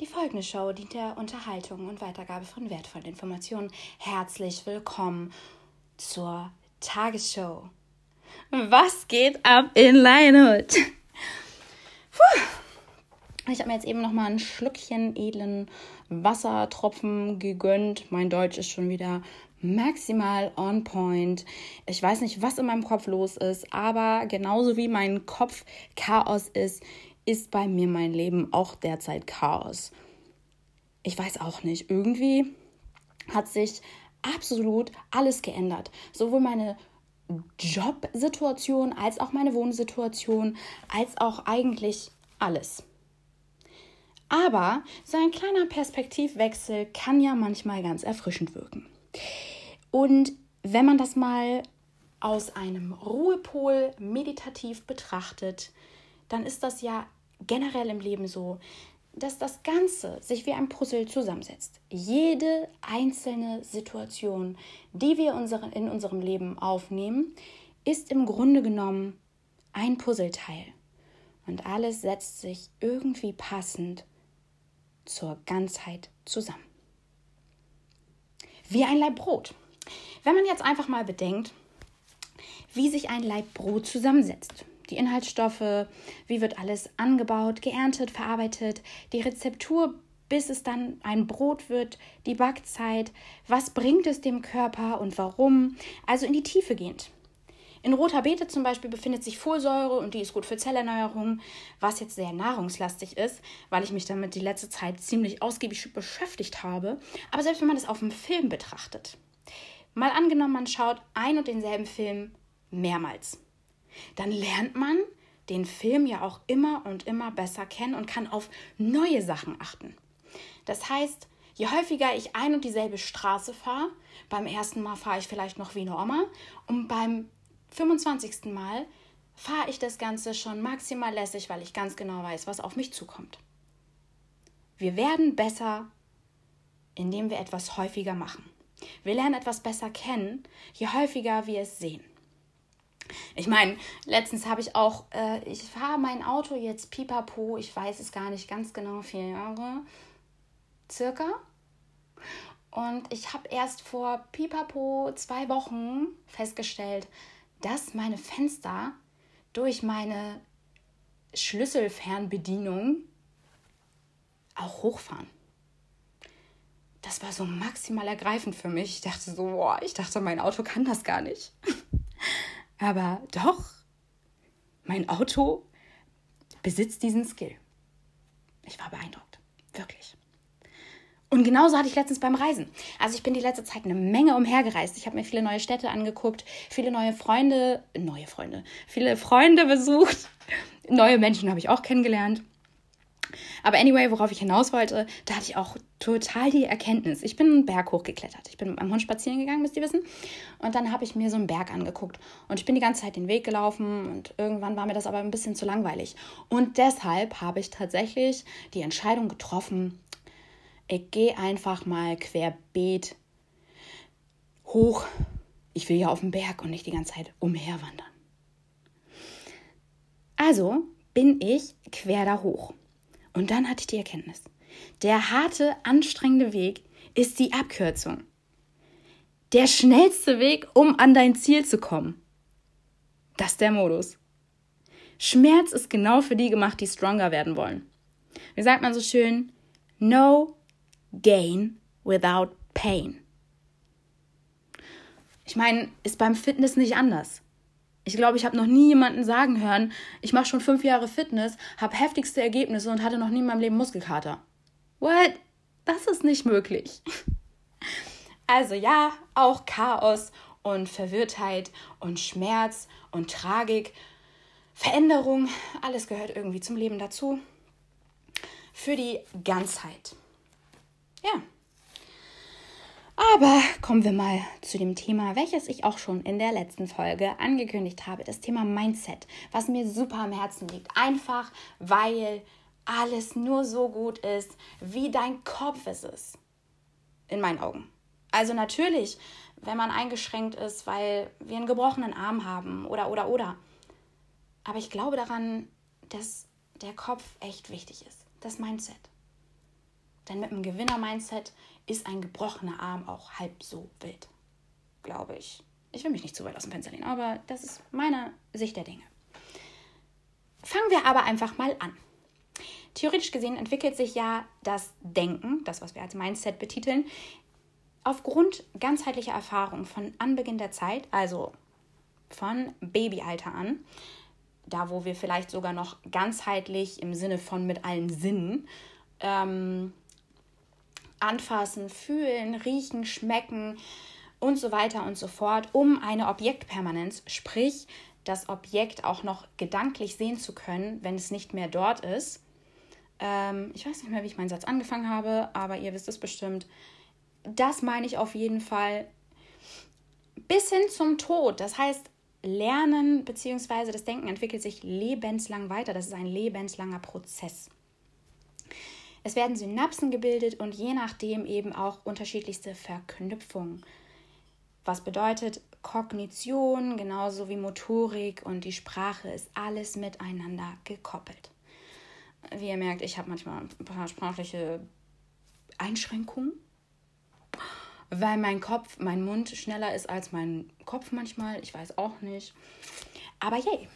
Die folgende Show dient der Unterhaltung und Weitergabe von wertvollen Informationen. Herzlich willkommen zur Tagesshow. Was geht ab in Lionhood? Ich habe mir jetzt eben noch mal ein Schlückchen edlen Wassertropfen gegönnt. Mein Deutsch ist schon wieder maximal on point. Ich weiß nicht, was in meinem Kopf los ist, aber genauso wie mein Kopf Chaos ist, ist bei mir mein Leben auch derzeit Chaos. Ich weiß auch nicht. Irgendwie hat sich absolut alles geändert. Sowohl meine Jobsituation als auch meine Wohnsituation, als auch eigentlich alles. Aber so ein kleiner Perspektivwechsel kann ja manchmal ganz erfrischend wirken. Und wenn man das mal aus einem Ruhepol meditativ betrachtet, dann ist das ja generell im Leben so, dass das Ganze sich wie ein Puzzle zusammensetzt. Jede einzelne Situation, die wir in unserem Leben aufnehmen, ist im Grunde genommen ein Puzzleteil. Und alles setzt sich irgendwie passend zur Ganzheit zusammen. Wie ein Laib Brot. Wenn man jetzt einfach mal bedenkt, wie sich ein Laib Brot zusammensetzt, die Inhaltsstoffe, wie wird alles angebaut, geerntet, verarbeitet, die Rezeptur, bis es dann ein Brot wird, die Backzeit, was bringt es dem Körper und warum, also in die Tiefe gehend. In roter Beete zum Beispiel befindet sich Folsäure und die ist gut für Zellerneuerung, was jetzt sehr nahrungslastig ist, weil ich mich damit die letzte Zeit ziemlich ausgiebig beschäftigt habe. Aber selbst wenn man das auf dem Film betrachtet, mal angenommen, man schaut ein und denselben Film mehrmals, dann lernt man den Film ja auch immer und immer besser kennen und kann auf neue Sachen achten. Das heißt, je häufiger ich ein und dieselbe Straße fahre, beim ersten Mal fahre ich vielleicht noch wie eine Oma und beim 25. Mal fahre ich das Ganze schon maximal lässig, weil ich ganz genau weiß, was auf mich zukommt. Wir werden besser, indem wir etwas häufiger machen. Wir lernen etwas besser kennen, je häufiger wir es sehen. Ich meine, letztens habe ich auch, äh, ich fahre mein Auto jetzt pipapo, ich weiß es gar nicht ganz genau, vier Jahre circa. Und ich habe erst vor pipapo zwei Wochen festgestellt, dass meine Fenster durch meine Schlüsselfernbedienung auch hochfahren. Das war so maximal ergreifend für mich. Ich dachte so, boah, ich dachte, mein Auto kann das gar nicht. Aber doch, mein Auto besitzt diesen Skill. Ich war beeindruckt. Wirklich. Und genauso hatte ich letztens beim Reisen. Also ich bin die letzte Zeit eine Menge umhergereist. Ich habe mir viele neue Städte angeguckt, viele neue Freunde, neue Freunde, viele Freunde besucht. Neue Menschen habe ich auch kennengelernt. Aber anyway, worauf ich hinaus wollte, da hatte ich auch total die Erkenntnis. Ich bin einen Berg hochgeklettert. Ich bin mit meinem Hund spazieren gegangen, müsst ihr wissen. Und dann habe ich mir so einen Berg angeguckt. Und ich bin die ganze Zeit den Weg gelaufen und irgendwann war mir das aber ein bisschen zu langweilig. Und deshalb habe ich tatsächlich die Entscheidung getroffen, ich gehe einfach mal querbeet hoch. Ich will ja auf den Berg und nicht die ganze Zeit umherwandern. Also bin ich quer da hoch. Und dann hatte ich die Erkenntnis. Der harte, anstrengende Weg ist die Abkürzung. Der schnellste Weg, um an dein Ziel zu kommen. Das ist der Modus. Schmerz ist genau für die gemacht, die stronger werden wollen. Wie sagt man so schön? No gain without pain. Ich meine, ist beim Fitness nicht anders. Ich glaube, ich habe noch nie jemanden sagen hören, ich mache schon fünf Jahre Fitness, habe heftigste Ergebnisse und hatte noch nie in meinem Leben Muskelkater. What? Das ist nicht möglich. Also ja, auch Chaos und Verwirrtheit und Schmerz und Tragik, Veränderung, alles gehört irgendwie zum Leben dazu. Für die Ganzheit. Ja. Aber kommen wir mal zu dem Thema, welches ich auch schon in der letzten Folge angekündigt habe, das Thema Mindset, was mir super am Herzen liegt. Einfach, weil alles nur so gut ist, wie dein Kopf es ist. In meinen Augen. Also natürlich, wenn man eingeschränkt ist, weil wir einen gebrochenen Arm haben oder oder oder. Aber ich glaube daran, dass der Kopf echt wichtig ist. Das Mindset. Denn mit einem Gewinner-Mindset ist ein gebrochener Arm auch halb so wild, glaube ich. Ich will mich nicht zu weit aus dem Fenster lehnen, aber das ist meine Sicht der Dinge. Fangen wir aber einfach mal an. Theoretisch gesehen entwickelt sich ja das Denken, das, was wir als Mindset betiteln, aufgrund ganzheitlicher Erfahrung von Anbeginn der Zeit, also von Babyalter an, da wo wir vielleicht sogar noch ganzheitlich im Sinne von mit allen Sinnen ähm, anfassen, fühlen, riechen, schmecken und so weiter und so fort, um eine Objektpermanenz, sprich das Objekt auch noch gedanklich sehen zu können, wenn es nicht mehr dort ist. Ähm, ich weiß nicht mehr, wie ich meinen Satz angefangen habe, aber ihr wisst es bestimmt. Das meine ich auf jeden Fall bis hin zum Tod. Das heißt, Lernen bzw. das Denken entwickelt sich lebenslang weiter. Das ist ein lebenslanger Prozess. Es werden Synapsen gebildet und je nachdem eben auch unterschiedlichste Verknüpfungen. Was bedeutet Kognition, genauso wie Motorik und die Sprache ist alles miteinander gekoppelt. Wie ihr merkt, ich habe manchmal ein paar sprachliche Einschränkungen, weil mein Kopf, mein Mund schneller ist als mein Kopf manchmal. Ich weiß auch nicht. Aber yay.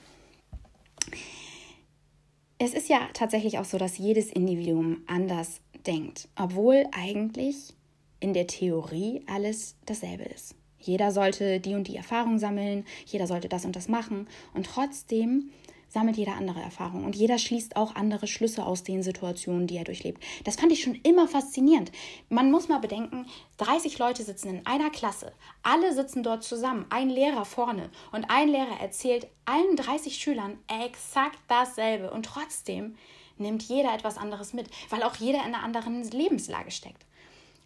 Es ist ja tatsächlich auch so, dass jedes Individuum anders denkt, obwohl eigentlich in der Theorie alles dasselbe ist. Jeder sollte die und die Erfahrung sammeln, jeder sollte das und das machen und trotzdem sammelt jeder andere Erfahrungen und jeder schließt auch andere Schlüsse aus den Situationen, die er durchlebt. Das fand ich schon immer faszinierend. Man muss mal bedenken, 30 Leute sitzen in einer Klasse, alle sitzen dort zusammen, ein Lehrer vorne und ein Lehrer erzählt allen 30 Schülern exakt dasselbe und trotzdem nimmt jeder etwas anderes mit, weil auch jeder in einer anderen Lebenslage steckt.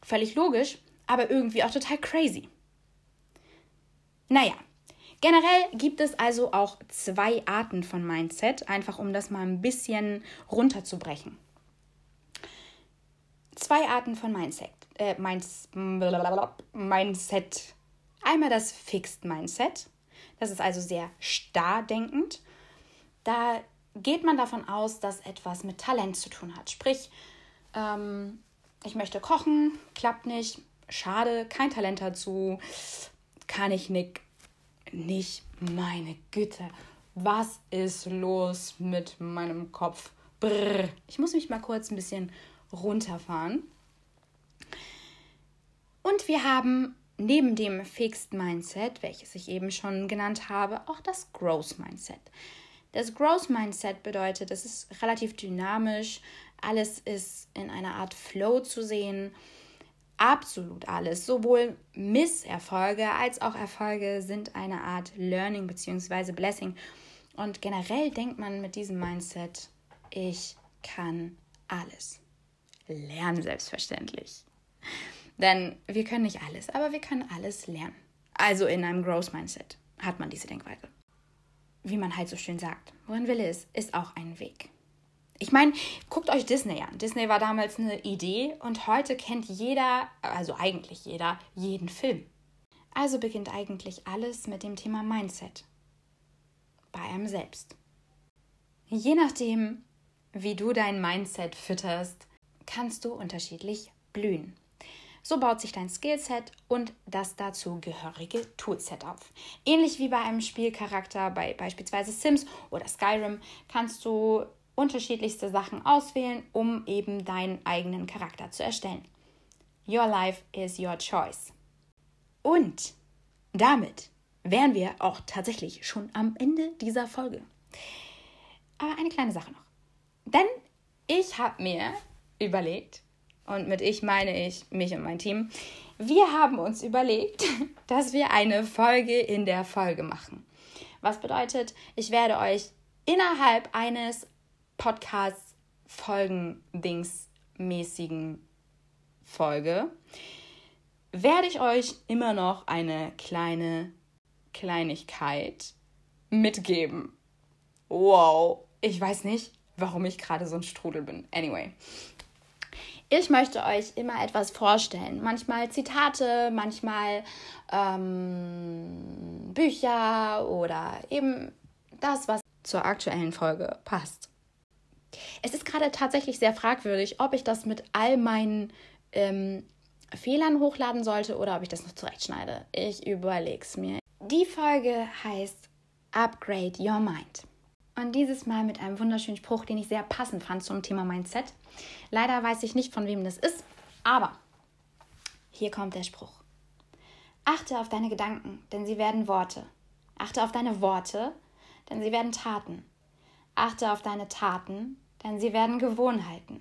Völlig logisch, aber irgendwie auch total crazy. Naja, Generell gibt es also auch zwei Arten von Mindset, einfach um das mal ein bisschen runterzubrechen. Zwei Arten von Mindset. Äh, Minds, Mindset. Einmal das Fixed Mindset. Das ist also sehr starr denkend. Da geht man davon aus, dass etwas mit Talent zu tun hat. Sprich, ähm, ich möchte kochen, klappt nicht, schade, kein Talent dazu, kann ich nicht nicht. Meine Güte, was ist los mit meinem Kopf? Brrr. Ich muss mich mal kurz ein bisschen runterfahren. Und wir haben neben dem Fixed Mindset, welches ich eben schon genannt habe, auch das Growth Mindset. Das Growth Mindset bedeutet, es ist relativ dynamisch, alles ist in einer Art Flow zu sehen absolut alles. Sowohl Misserfolge als auch Erfolge sind eine Art Learning bzw. Blessing. Und generell denkt man mit diesem Mindset, ich kann alles. Lernen selbstverständlich. Denn wir können nicht alles, aber wir können alles lernen. Also in einem Growth Mindset hat man diese Denkweise. Wie man halt so schön sagt, wo ein Wille ist, ist auch ein Weg. Ich meine, guckt euch Disney an. Disney war damals eine Idee und heute kennt jeder, also eigentlich jeder, jeden Film. Also beginnt eigentlich alles mit dem Thema Mindset. Bei einem selbst. Je nachdem, wie du dein Mindset fütterst, kannst du unterschiedlich blühen. So baut sich dein Skillset und das dazu gehörige Toolset auf. Ähnlich wie bei einem Spielcharakter bei beispielsweise Sims oder Skyrim kannst du unterschiedlichste Sachen auswählen, um eben deinen eigenen Charakter zu erstellen. Your life is your choice. Und damit wären wir auch tatsächlich schon am Ende dieser Folge. Aber eine kleine Sache noch. Denn ich habe mir überlegt, und mit ich meine ich mich und mein Team, wir haben uns überlegt, dass wir eine Folge in der Folge machen. Was bedeutet, ich werde euch innerhalb eines Podcast-Folgen-Dings-mäßigen Folge werde ich euch immer noch eine kleine Kleinigkeit mitgeben. Wow, ich weiß nicht, warum ich gerade so ein Strudel bin. Anyway. Ich möchte euch immer etwas vorstellen. Manchmal Zitate, manchmal ähm, Bücher oder eben das, was zur aktuellen Folge passt. Es ist gerade tatsächlich sehr fragwürdig, ob ich das mit all meinen ähm, Fehlern hochladen sollte oder ob ich das noch zurechtschneide. Ich überlege es mir. Die Folge heißt Upgrade Your Mind. Und dieses Mal mit einem wunderschönen Spruch, den ich sehr passend fand zum Thema Mindset. Leider weiß ich nicht, von wem das ist, aber hier kommt der Spruch. Achte auf deine Gedanken, denn sie werden Worte. Achte auf deine Worte, denn sie werden Taten. Achte auf deine Taten, denn sie werden Gewohnheiten.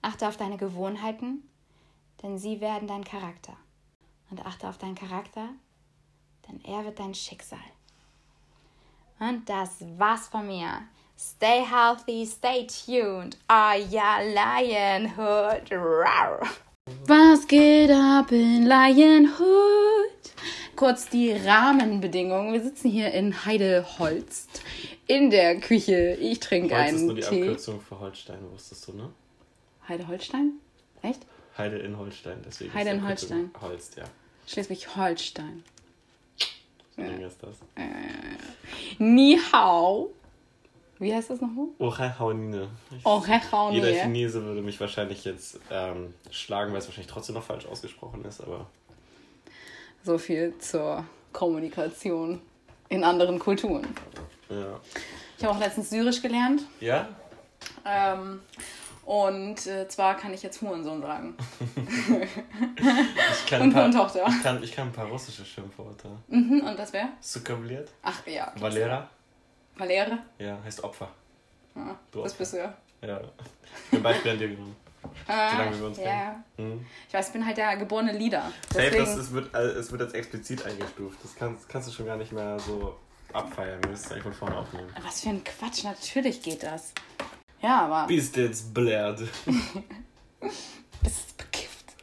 Achte auf deine Gewohnheiten, denn sie werden dein Charakter. Und achte auf deinen Charakter, denn er wird dein Schicksal. Und das war's von mir. Stay healthy, stay tuned. Ah ja, Lionhood. Rawr. Was geht ab in Lionhood? Kurz die Rahmenbedingungen. Wir sitzen hier in Heideholst in der Küche. Ich trinke Holz ist einen nur die Tee. Abkürzung für Holstein, wusstest du, ne? Heideholstein? Echt? Heide in Holstein, deswegen. Heide in Abkürzung Holst, ja. Schleswig-Holstein. So Ding ist das. Ni hao. Wie heißt das nochmal? Orehaunine. Oh, hechau Jeder nee. Chinese würde mich wahrscheinlich jetzt ähm, schlagen, weil es wahrscheinlich trotzdem noch falsch ausgesprochen ist, aber So viel zur Kommunikation in anderen Kulturen. Ja. Ich habe auch letztens Syrisch gelernt. Ja? Ähm, und äh, zwar kann ich jetzt Hurensohn sagen. Ich kann, Und paar, Tochter. ich, kann, ich kann ein paar russische Schimpfwörter. Mhm, und das wäre? Sukabliert. Ach ja. Valera. Valere? Ja, heißt Opfer. Ja, Du das Opfer. bist du ja. Ja. Ich bin Beispiel an dir genommen. Ah, Solange wir uns ja. Mhm. Ich weiß, ich bin halt der geborene Leader. Safe, Deswegen, das, es, wird, äh, es wird als explizit eingestuft. Das kannst, kannst du schon gar nicht mehr so abfeiern. Wir müssen es eigentlich von vorne aufnehmen. was für ein Quatsch, natürlich geht das. Ja, aber Bist jetzt blöd. bist bekifft.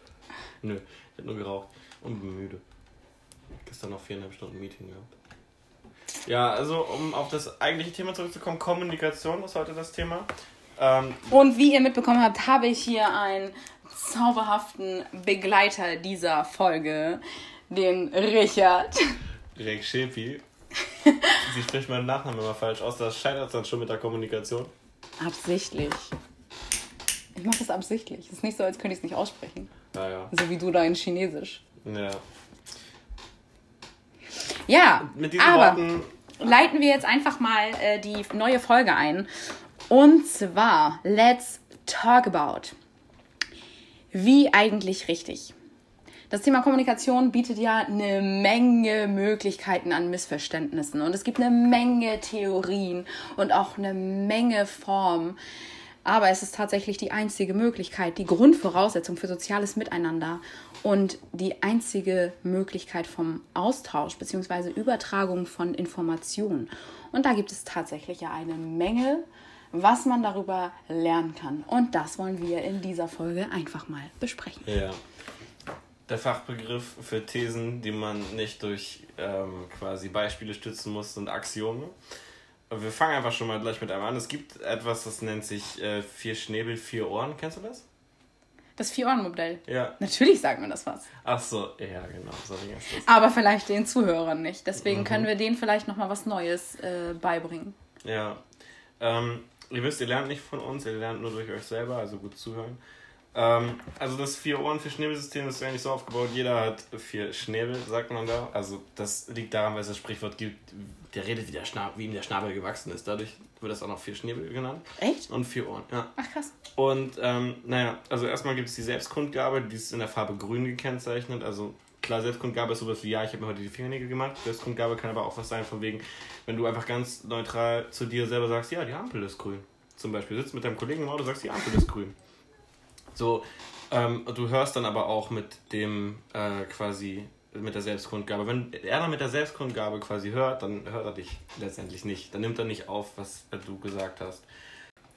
Nö, ich hab nur geraucht und bin müde. Gestern noch viereinhalb Stunden Meeting gehabt. Ja, also um auf das eigentliche Thema zurückzukommen, Kommunikation ist heute das Thema. Ähm, Und wie ihr mitbekommen habt, habe ich hier einen zauberhaften Begleiter dieser Folge, den Richard. Rek Shepi. Sie spricht meinen Nachnamen immer falsch aus. Das scheitert dann schon mit der Kommunikation. Absichtlich. Ich mache das absichtlich. Es ist nicht so, als könnte ich es nicht aussprechen. Naja. So wie du da in Chinesisch. Ja. Ja, Mit diesen aber Worten. leiten wir jetzt einfach mal äh, die neue Folge ein. Und zwar, let's talk about. Wie eigentlich richtig. Das Thema Kommunikation bietet ja eine Menge Möglichkeiten an Missverständnissen und es gibt eine Menge Theorien und auch eine Menge Formen. Aber es ist tatsächlich die einzige Möglichkeit, die Grundvoraussetzung für soziales Miteinander und die einzige Möglichkeit vom Austausch bzw. Übertragung von Informationen. Und da gibt es tatsächlich ja eine Menge, was man darüber lernen kann. Und das wollen wir in dieser Folge einfach mal besprechen. Ja. Der Fachbegriff für Thesen, die man nicht durch ähm, quasi Beispiele stützen muss, sind Axiome. Wir fangen einfach schon mal gleich mit einem an. Es gibt etwas, das nennt sich äh, vier Schnäbel, vier Ohren. Kennst du das? Das Vier-Ohren-Modell. Ja. Natürlich sagt man das was. Ach so, ja, genau. So. Aber vielleicht den Zuhörern nicht. Deswegen können wir denen vielleicht nochmal was Neues äh, beibringen. Ja. Ähm, ihr wisst, ihr lernt nicht von uns, ihr lernt nur durch euch selber, also gut zuhören. Ähm, also das Vier-Ohren, Vier-Schnäbel-System ist eigentlich so aufgebaut, jeder hat vier Schnäbel, sagt man da. Also das liegt daran, weil es das Sprichwort gibt, der redet, wie, der Schnabel, wie ihm der Schnabel gewachsen ist. Dadurch wird das auch noch vier Schnäbel genannt. Echt? Und vier Ohren, ja. Ach krass. Und ähm, naja, also erstmal gibt es die Selbstkundgabe, die ist in der Farbe grün gekennzeichnet. Also klar, Selbstkundgabe ist sowas wie, ja, ich habe mir heute die Fingernägel gemacht. Selbstkundgabe kann aber auch was sein, von wegen, wenn du einfach ganz neutral zu dir selber sagst, ja, die Ampel ist grün. Zum Beispiel sitzt mit deinem Kollegen im Auto, sagst, die Ampel ist grün. So, ähm, du hörst dann aber auch mit dem äh, quasi mit der Selbstkundgabe. Wenn er dann mit der Selbstkundgabe quasi hört, dann hört er dich letztendlich nicht. Dann nimmt er nicht auf, was du gesagt hast.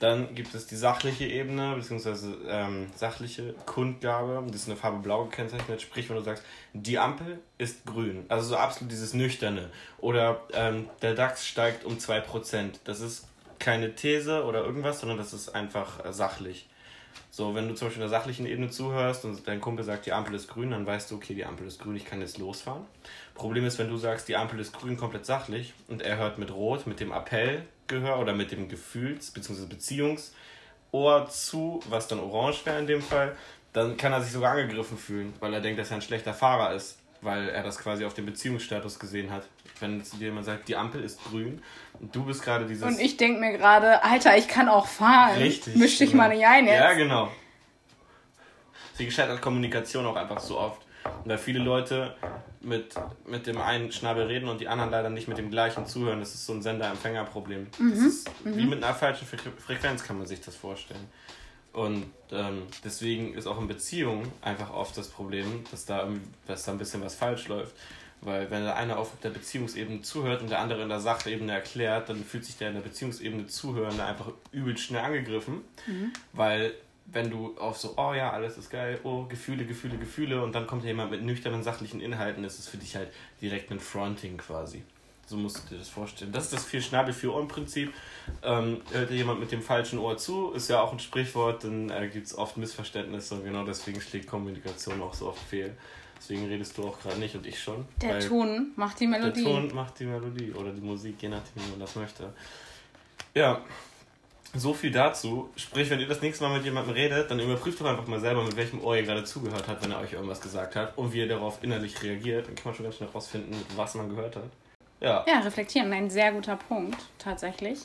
Dann gibt es die sachliche Ebene, beziehungsweise ähm, sachliche Kundgabe. Das ist eine Farbe blau gekennzeichnet. Sprich, wenn du sagst, die Ampel ist grün. Also so absolut dieses Nüchterne. Oder ähm, der DAX steigt um 2%. Das ist keine These oder irgendwas, sondern das ist einfach äh, sachlich. So, wenn du zum Beispiel in der sachlichen Ebene zuhörst und dein Kumpel sagt, die Ampel ist grün, dann weißt du, okay, die Ampel ist grün, ich kann jetzt losfahren. Problem ist, wenn du sagst, die Ampel ist grün, komplett sachlich und er hört mit Rot, mit dem Appellgehör oder mit dem Gefühls- bzw. Beziehungsohr zu, was dann orange wäre in dem Fall, dann kann er sich sogar angegriffen fühlen, weil er denkt, dass er ein schlechter Fahrer ist, weil er das quasi auf dem Beziehungsstatus gesehen hat. Wenn zu dir jemand sagt, die Ampel ist grün und du bist gerade dieses. Und ich denke mir gerade, Alter, ich kann auch fahren. Richtig. Misch dich genau. mal nicht ein jetzt. Ja, genau. Sie gescheitert Kommunikation auch einfach so oft. Und da viele Leute mit, mit dem einen Schnabel reden und die anderen leider nicht mit dem gleichen zuhören, das ist so ein Sender-Empfänger-Problem. Mhm. Mhm. wie mit einer falschen Fre Frequenz, kann man sich das vorstellen. Und ähm, deswegen ist auch in Beziehungen einfach oft das Problem, dass da, dass da ein bisschen was falsch läuft. Weil wenn der eine auf der Beziehungsebene zuhört und der andere in der Sachebene erklärt, dann fühlt sich der in der Beziehungsebene Zuhörende einfach übel schnell angegriffen. Mhm. Weil wenn du auf so, oh ja, alles ist geil, oh, Gefühle, Gefühle, Gefühle und dann kommt jemand mit nüchternen, sachlichen Inhalten, ist es für dich halt direkt ein Fronting quasi. So musst du dir das vorstellen. Das ist das viel Schnabel, für Ohren-Prinzip. Ähm, hört dir jemand mit dem falschen Ohr zu, ist ja auch ein Sprichwort, dann äh, gibt es oft Missverständnisse und genau deswegen schlägt Kommunikation auch so oft fehl. Deswegen redest du auch gerade nicht und ich schon. Der Ton macht die Melodie. Der Ton macht die Melodie oder die Musik, je nachdem, wie man das möchte. Ja, so viel dazu. Sprich, wenn ihr das nächste Mal mit jemandem redet, dann überprüft doch einfach mal selber, mit welchem Ohr ihr gerade zugehört habt, wenn er euch irgendwas gesagt hat und wie ihr darauf innerlich reagiert. Dann kann man schon ganz schnell rausfinden, was man gehört hat. Ja. Ja, reflektieren, ein sehr guter Punkt, tatsächlich.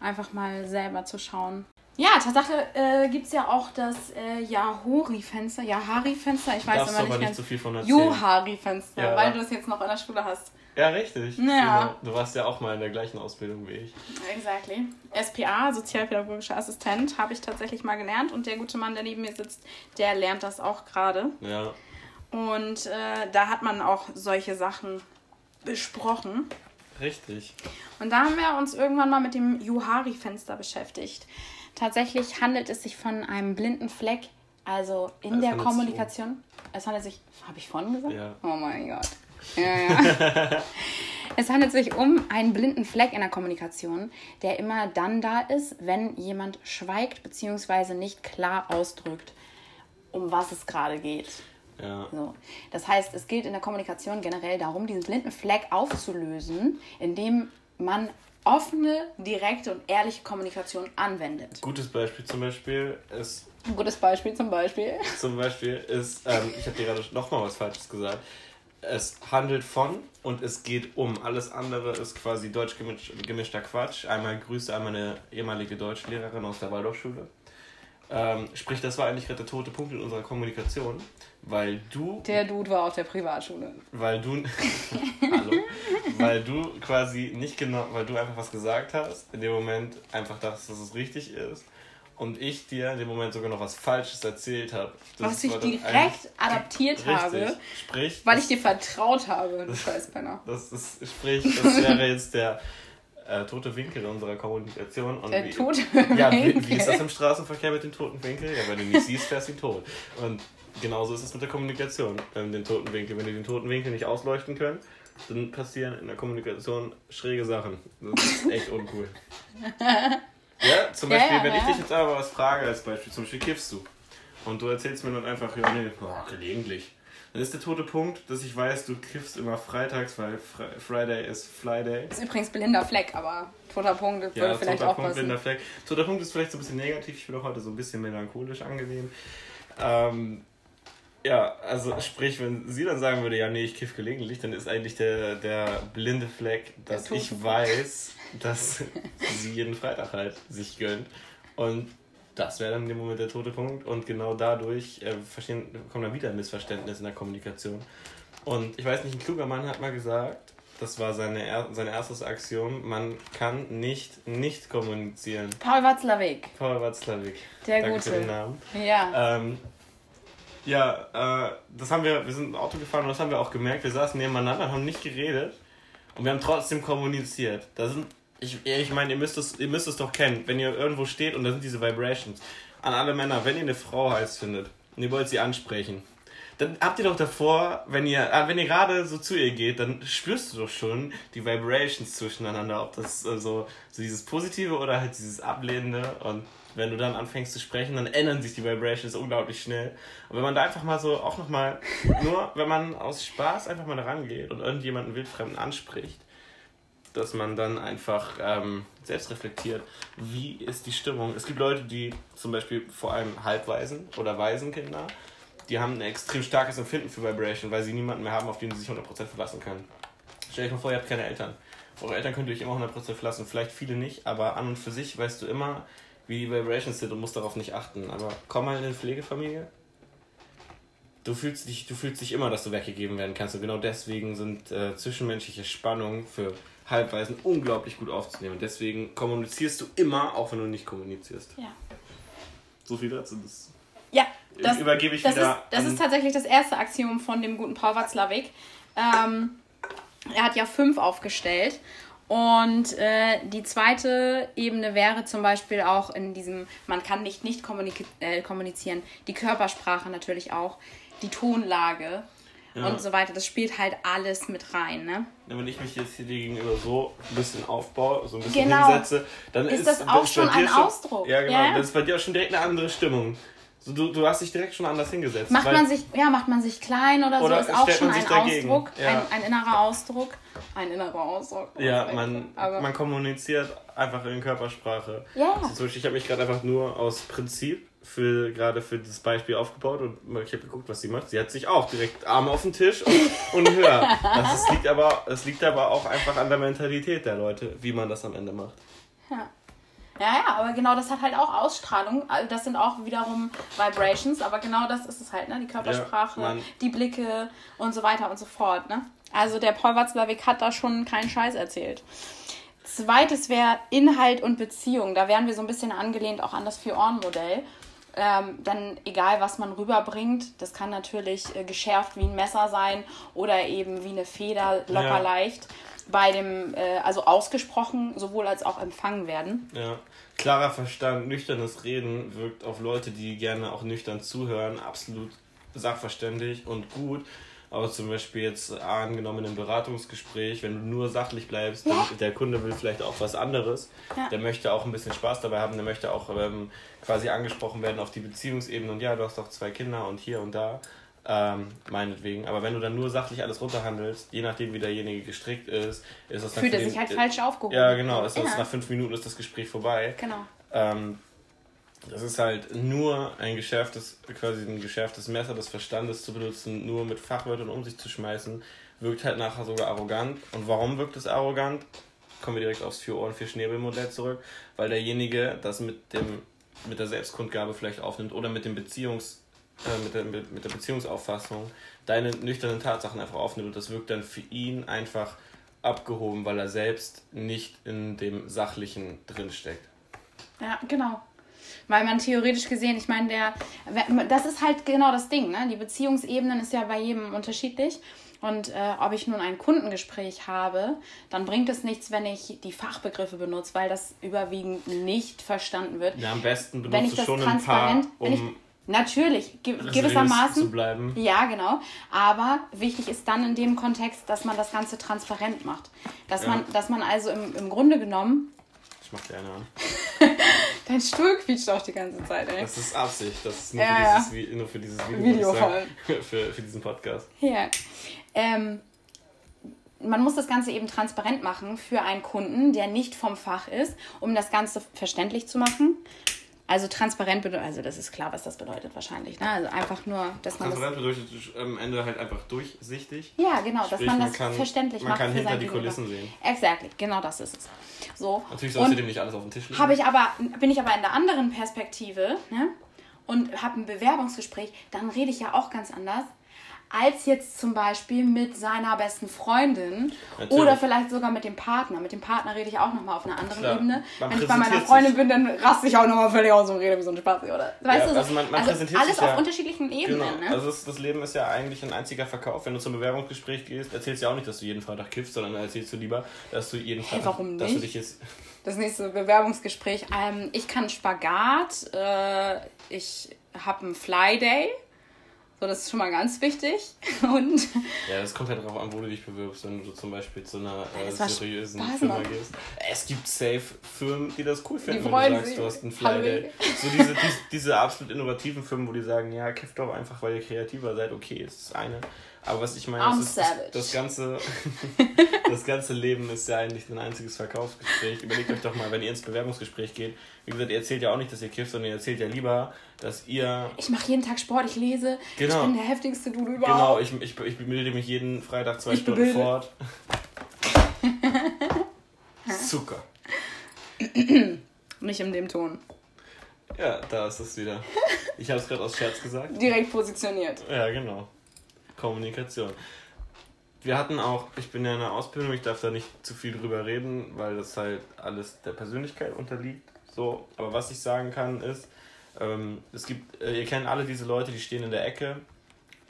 Einfach mal selber zu schauen. Ja, Tatsache äh, gibt es ja auch das äh, Yahori-Fenster, Yahari-Fenster, ich weiß Darfst aber nicht aber nicht so viel von erzählen. Johari-Fenster, ja. weil du es jetzt noch in der Schule hast. Ja, richtig. Ja. Du warst ja auch mal in der gleichen Ausbildung wie ich. Exactly. SPA, Sozialpädagogischer Assistent, habe ich tatsächlich mal gelernt und der gute Mann, der neben mir sitzt, der lernt das auch gerade. Ja. Und äh, da hat man auch solche Sachen besprochen. Richtig. Und da haben wir uns irgendwann mal mit dem Juhari-Fenster beschäftigt. Tatsächlich handelt es sich von einem blinden Fleck, also in es der Kommunikation. Es handelt sich, habe ich vorhin gesagt? Ja. Oh mein Gott. Ja, ja. es handelt sich um einen blinden Fleck in der Kommunikation, der immer dann da ist, wenn jemand schweigt bzw. nicht klar ausdrückt, um was es gerade geht. Ja. So. Das heißt, es gilt in der Kommunikation generell darum, diesen blinden Fleck aufzulösen, indem man offene, direkte und ehrliche Kommunikation anwendet. Gutes Beispiel zum Beispiel ist. Ein gutes Beispiel zum Beispiel. Zum Beispiel ist, ähm, ich habe dir gerade nochmal was Falsches gesagt. Es handelt von und es geht um. Alles andere ist quasi deutsch gemischter Quatsch. Einmal Grüße an meine ehemalige Deutschlehrerin aus der Waldorfschule. Ähm, sprich, das war eigentlich gerade der tote Punkt in unserer Kommunikation, weil du. Der Dude war auf der Privatschule. Weil du. Hallo. Weil du quasi nicht genau, weil du einfach was gesagt hast, in dem Moment einfach dachtest, dass es richtig ist. Und ich dir in dem Moment sogar noch was Falsches erzählt habe. Was ich direkt adaptiert richtig. habe. Sprich. Weil ich dir vertraut habe, du Scheißpenner. Das ist, sprich, das wäre jetzt der äh, tote Winkel unserer Kommunikation. Und der wie, tote Ja, wie, wie, ist das im Straßenverkehr mit dem toten Winkel? Ja, wenn du nicht siehst, fährst du tot. Und genauso ist es mit der Kommunikation. Ähm, den toten Winkel. Wenn die den toten Winkel nicht ausleuchten können, dann passieren in der Kommunikation schräge Sachen. Das ist echt uncool. Ja, zum Beispiel, ja, wenn ja. ich dich jetzt aber was frage als Beispiel, zum Beispiel kiffst du. Und du erzählst mir dann einfach, ja, nee, oh, gelegentlich. Dann ist der tote Punkt, dass ich weiß, du kiffst immer freitags, weil Friday ist Friday. Das ist übrigens blinder Fleck, aber toter Punkt würde ja, vielleicht toter auch Punkt, blinder Fleck. Toter Punkt ist vielleicht so ein bisschen negativ. Ich bin auch heute so ein bisschen melancholisch angenehm. Ähm, ja, also sprich, wenn sie dann sagen würde, ja, nee, ich kiff gelegentlich, dann ist eigentlich der, der blinde Fleck, dass ich weiß, dass sie jeden Freitag halt sich gönnt. Und das wäre dann in dem Moment der tote Punkt und genau dadurch äh, verstehen, kommt dann wieder ein Missverständnis in der Kommunikation. Und ich weiß nicht, ein kluger Mann hat mal gesagt, das war seine, sein erstes Axiom, man kann nicht nicht kommunizieren. Paul Watzlawick. Paul Watzlawick. Der Danke Gute. Für den Namen. Ja. Ähm, ja, äh, das haben wir, wir sind im Auto gefahren und das haben wir auch gemerkt. Wir saßen nebeneinander, haben nicht geredet und wir haben trotzdem kommuniziert. Da sind ich, ich meine, ihr müsst, es, ihr müsst es doch kennen, wenn ihr irgendwo steht und da sind diese Vibrations. An alle Männer, wenn ihr eine Frau heiß findet und ihr wollt sie ansprechen, dann habt ihr doch davor, wenn ihr, äh, wenn ihr gerade so zu ihr geht, dann spürst du doch schon die Vibrations zwischeneinander, ob das äh, so, dieses Positive oder halt dieses Ablehnende und wenn du dann anfängst zu sprechen, dann ändern sich die Vibrations unglaublich schnell. Und wenn man da einfach mal so auch nochmal, nur wenn man aus Spaß einfach mal rangeht und irgendjemanden wildfremden anspricht, dass man dann einfach ähm, selbst reflektiert, wie ist die Stimmung. Es gibt Leute, die zum Beispiel vor allem Halbwaisen oder Waisenkinder, die haben ein extrem starkes Empfinden für Vibration, weil sie niemanden mehr haben, auf den sie sich 100% verlassen können. Stell dich mal vor, ihr habt keine Eltern. Eure Eltern könnt ihr euch immer 100% verlassen, vielleicht viele nicht, aber an und für sich weißt du immer, wie die Vibrations sind und musst darauf nicht achten. Aber komm mal in eine Pflegefamilie, du fühlst dich, du fühlst dich immer, dass du weggegeben werden kannst. Und genau deswegen sind äh, zwischenmenschliche Spannungen für Halbweisen unglaublich gut aufzunehmen. Deswegen kommunizierst du immer, auch wenn du nicht kommunizierst. Ja. So viel dazu. Das ja, das, übergebe ich das wieder. Ist, das ist tatsächlich das erste Axiom von dem guten Paul Watzlawick. Ähm, er hat ja fünf aufgestellt. Und äh, die zweite Ebene wäre zum Beispiel auch in diesem, man kann nicht nicht kommunik äh, kommunizieren, die Körpersprache natürlich auch, die Tonlage ja. und so weiter. Das spielt halt alles mit rein. Ne? Ja, wenn ich mich jetzt hier gegenüber so ein bisschen aufbaue, so ein bisschen genau. hinsetze, dann ist, ist das auch schon ein schon, Ausdruck. Ja, genau. Ja? Das ist bei dir auch schon direkt eine andere Stimmung. So, du, du hast dich direkt schon anders hingesetzt. Macht man sich, ja, macht man sich klein oder, oder so, ist auch schon ein dagegen. Ausdruck, ja. ein, ein innerer Ausdruck. Ein innerer Ausdruck. Ja, man, man kommuniziert einfach in Körpersprache. Ja. Also, ich habe mich gerade einfach nur aus Prinzip für gerade für das Beispiel aufgebaut und ich habe geguckt, was sie macht. Sie hat sich auch direkt Arme auf den Tisch und, und höher. Das liegt aber, es liegt aber auch einfach an der Mentalität der Leute, wie man das am Ende macht. Ja. Ja, ja, aber genau das hat halt auch Ausstrahlung. Also das sind auch wiederum Vibrations, aber genau das ist es halt, ne? Die Körpersprache, ja, die Blicke und so weiter und so fort, ne? Also der Paul Watzlawick hat da schon keinen Scheiß erzählt. Zweites wäre Inhalt und Beziehung. Da wären wir so ein bisschen angelehnt auch an das Vier-Ohren-Modell. Ähm, dann egal, was man rüberbringt, das kann natürlich äh, geschärft wie ein Messer sein oder eben wie eine Feder, locker ja. leicht. Bei dem, äh, also ausgesprochen, sowohl als auch empfangen werden. Ja, klarer Verstand, nüchternes Reden wirkt auf Leute, die gerne auch nüchtern zuhören, absolut sachverständig und gut. Aber zum Beispiel jetzt angenommen im Beratungsgespräch, wenn du nur sachlich bleibst, ja. der Kunde will vielleicht auch was anderes. Ja. Der möchte auch ein bisschen Spaß dabei haben, der möchte auch ähm, quasi angesprochen werden auf die Beziehungsebene und ja, du hast doch zwei Kinder und hier und da. Ähm, meinetwegen. Aber wenn du dann nur sachlich alles runterhandelst, je nachdem wie derjenige gestrickt ist, ist das dann. Fühlt er sich halt falsch aufgehoben. Ja, genau. Ist das nach fünf Minuten ist das Gespräch vorbei. Genau. Ähm, das ist halt nur ein geschärftes, quasi ein geschärftes Messer des Verstandes zu benutzen, nur mit Fachwörtern um sich zu schmeißen, wirkt halt nachher sogar arrogant. Und warum wirkt es arrogant? Kommen wir direkt aufs Vier Ohren, Vier Schnäbel-Modell zurück, weil derjenige das mit dem mit der Selbstkundgabe vielleicht aufnimmt oder mit dem Beziehungs äh, mit, der, mit, mit der Beziehungsauffassung deine nüchternen Tatsachen einfach aufnimmt und das wirkt dann für ihn einfach abgehoben, weil er selbst nicht in dem Sachlichen drinsteckt. Ja, genau. Weil man theoretisch gesehen, ich meine, der, das ist halt genau das Ding, ne? Die Beziehungsebenen ist ja bei jedem unterschiedlich. Und äh, ob ich nun ein Kundengespräch habe, dann bringt es nichts, wenn ich die Fachbegriffe benutze, weil das überwiegend nicht verstanden wird. Ja, am besten benutze ich das schon ein paar, um ich, Natürlich, ge gewissermaßen. Zu bleiben. Ja, genau. Aber wichtig ist dann in dem Kontext, dass man das Ganze transparent macht. Dass, ja. man, dass man also im, im Grunde genommen ich mach dir eine an. Dein Stuhl quietscht auch die ganze Zeit, ey. Das ist Absicht. Das ist nur, ja, für, dieses, ja. nur für dieses Video. Video für, für diesen Podcast. Ja. Ähm, man muss das Ganze eben transparent machen für einen Kunden, der nicht vom Fach ist, um das Ganze verständlich zu machen. Also transparent bedeutet, also das ist klar, was das bedeutet wahrscheinlich. Ne? Also einfach nur, dass man. Transparent bedeutet am Ende halt einfach durchsichtig. Ja, genau, Sprich, dass man, man das kann, verständlich man macht. Man kann hinter die Kulissen sehen. Exactly, genau das ist es. So. Natürlich sollst du dem nicht alles auf den Tisch legen. Habe ich aber, bin ich aber in der anderen Perspektive, ne? Und habe ein Bewerbungsgespräch, dann rede ich ja auch ganz anders als jetzt zum Beispiel mit seiner besten Freundin Natürlich. oder vielleicht sogar mit dem Partner. Mit dem Partner rede ich auch nochmal auf einer anderen Klar. Ebene. Man Wenn ich bei meiner Freundin sich. bin, dann raste ich auch nochmal völlig aus und rede wie so ein Spaß. Oder? Weißt ja, du, also man, man also präsentiert alles auf ja, unterschiedlichen Ebenen. Genau. Ne? Also das, das, Leben ist ja eigentlich ein einziger Verkauf. Wenn du zum Bewerbungsgespräch gehst, erzählst du ja auch nicht, dass du jeden Freitag kiffst, sondern erzählst du lieber, dass du jeden Freitag... Hey, warum nicht? Dass du dich jetzt das nächste Bewerbungsgespräch. Ähm, ich kann Spagat, äh, ich habe einen Fly Day So, das ist schon mal ganz wichtig. Und ja, das kommt halt darauf an, wo du dich bewirbst, wenn du zum Beispiel zu einer äh, seriösen Spaß, Firma Mann. gehst. Es gibt safe Firmen, die das cool finden, wenn freuen du sagst, du hast einen. Fly So diese, diese, diese absolut innovativen Firmen, wo die sagen, ja, kifft doch einfach, weil ihr kreativer seid, okay, es ist eine. Aber was ich meine, I'm das, ist, das, savage. das, ganze, das ganze Leben ist ja eigentlich ein einziges Verkaufsgespräch. Überlegt euch doch mal, wenn ihr ins Bewerbungsgespräch geht, wie gesagt, ihr erzählt ja auch nicht, dass ihr kifft, sondern ihr erzählt ja lieber, dass ihr ich mache jeden Tag Sport, ich lese. Genau. Ich bin der heftigste Dude Genau, überhaupt. ich, ich, ich bilde mich jeden Freitag zwei Ich Stunden fort. Zucker. Nicht in dem Ton. Ja, da ist es wieder. Ich habe es gerade aus Scherz gesagt. Direkt positioniert. Ja, genau. Kommunikation. Wir hatten auch, ich bin ja in der Ausbildung, ich darf da nicht zu viel drüber reden, weil das halt alles der Persönlichkeit unterliegt. So, aber was ich sagen kann ist, ähm, es gibt, äh, ihr kennt alle diese Leute, die stehen in der Ecke,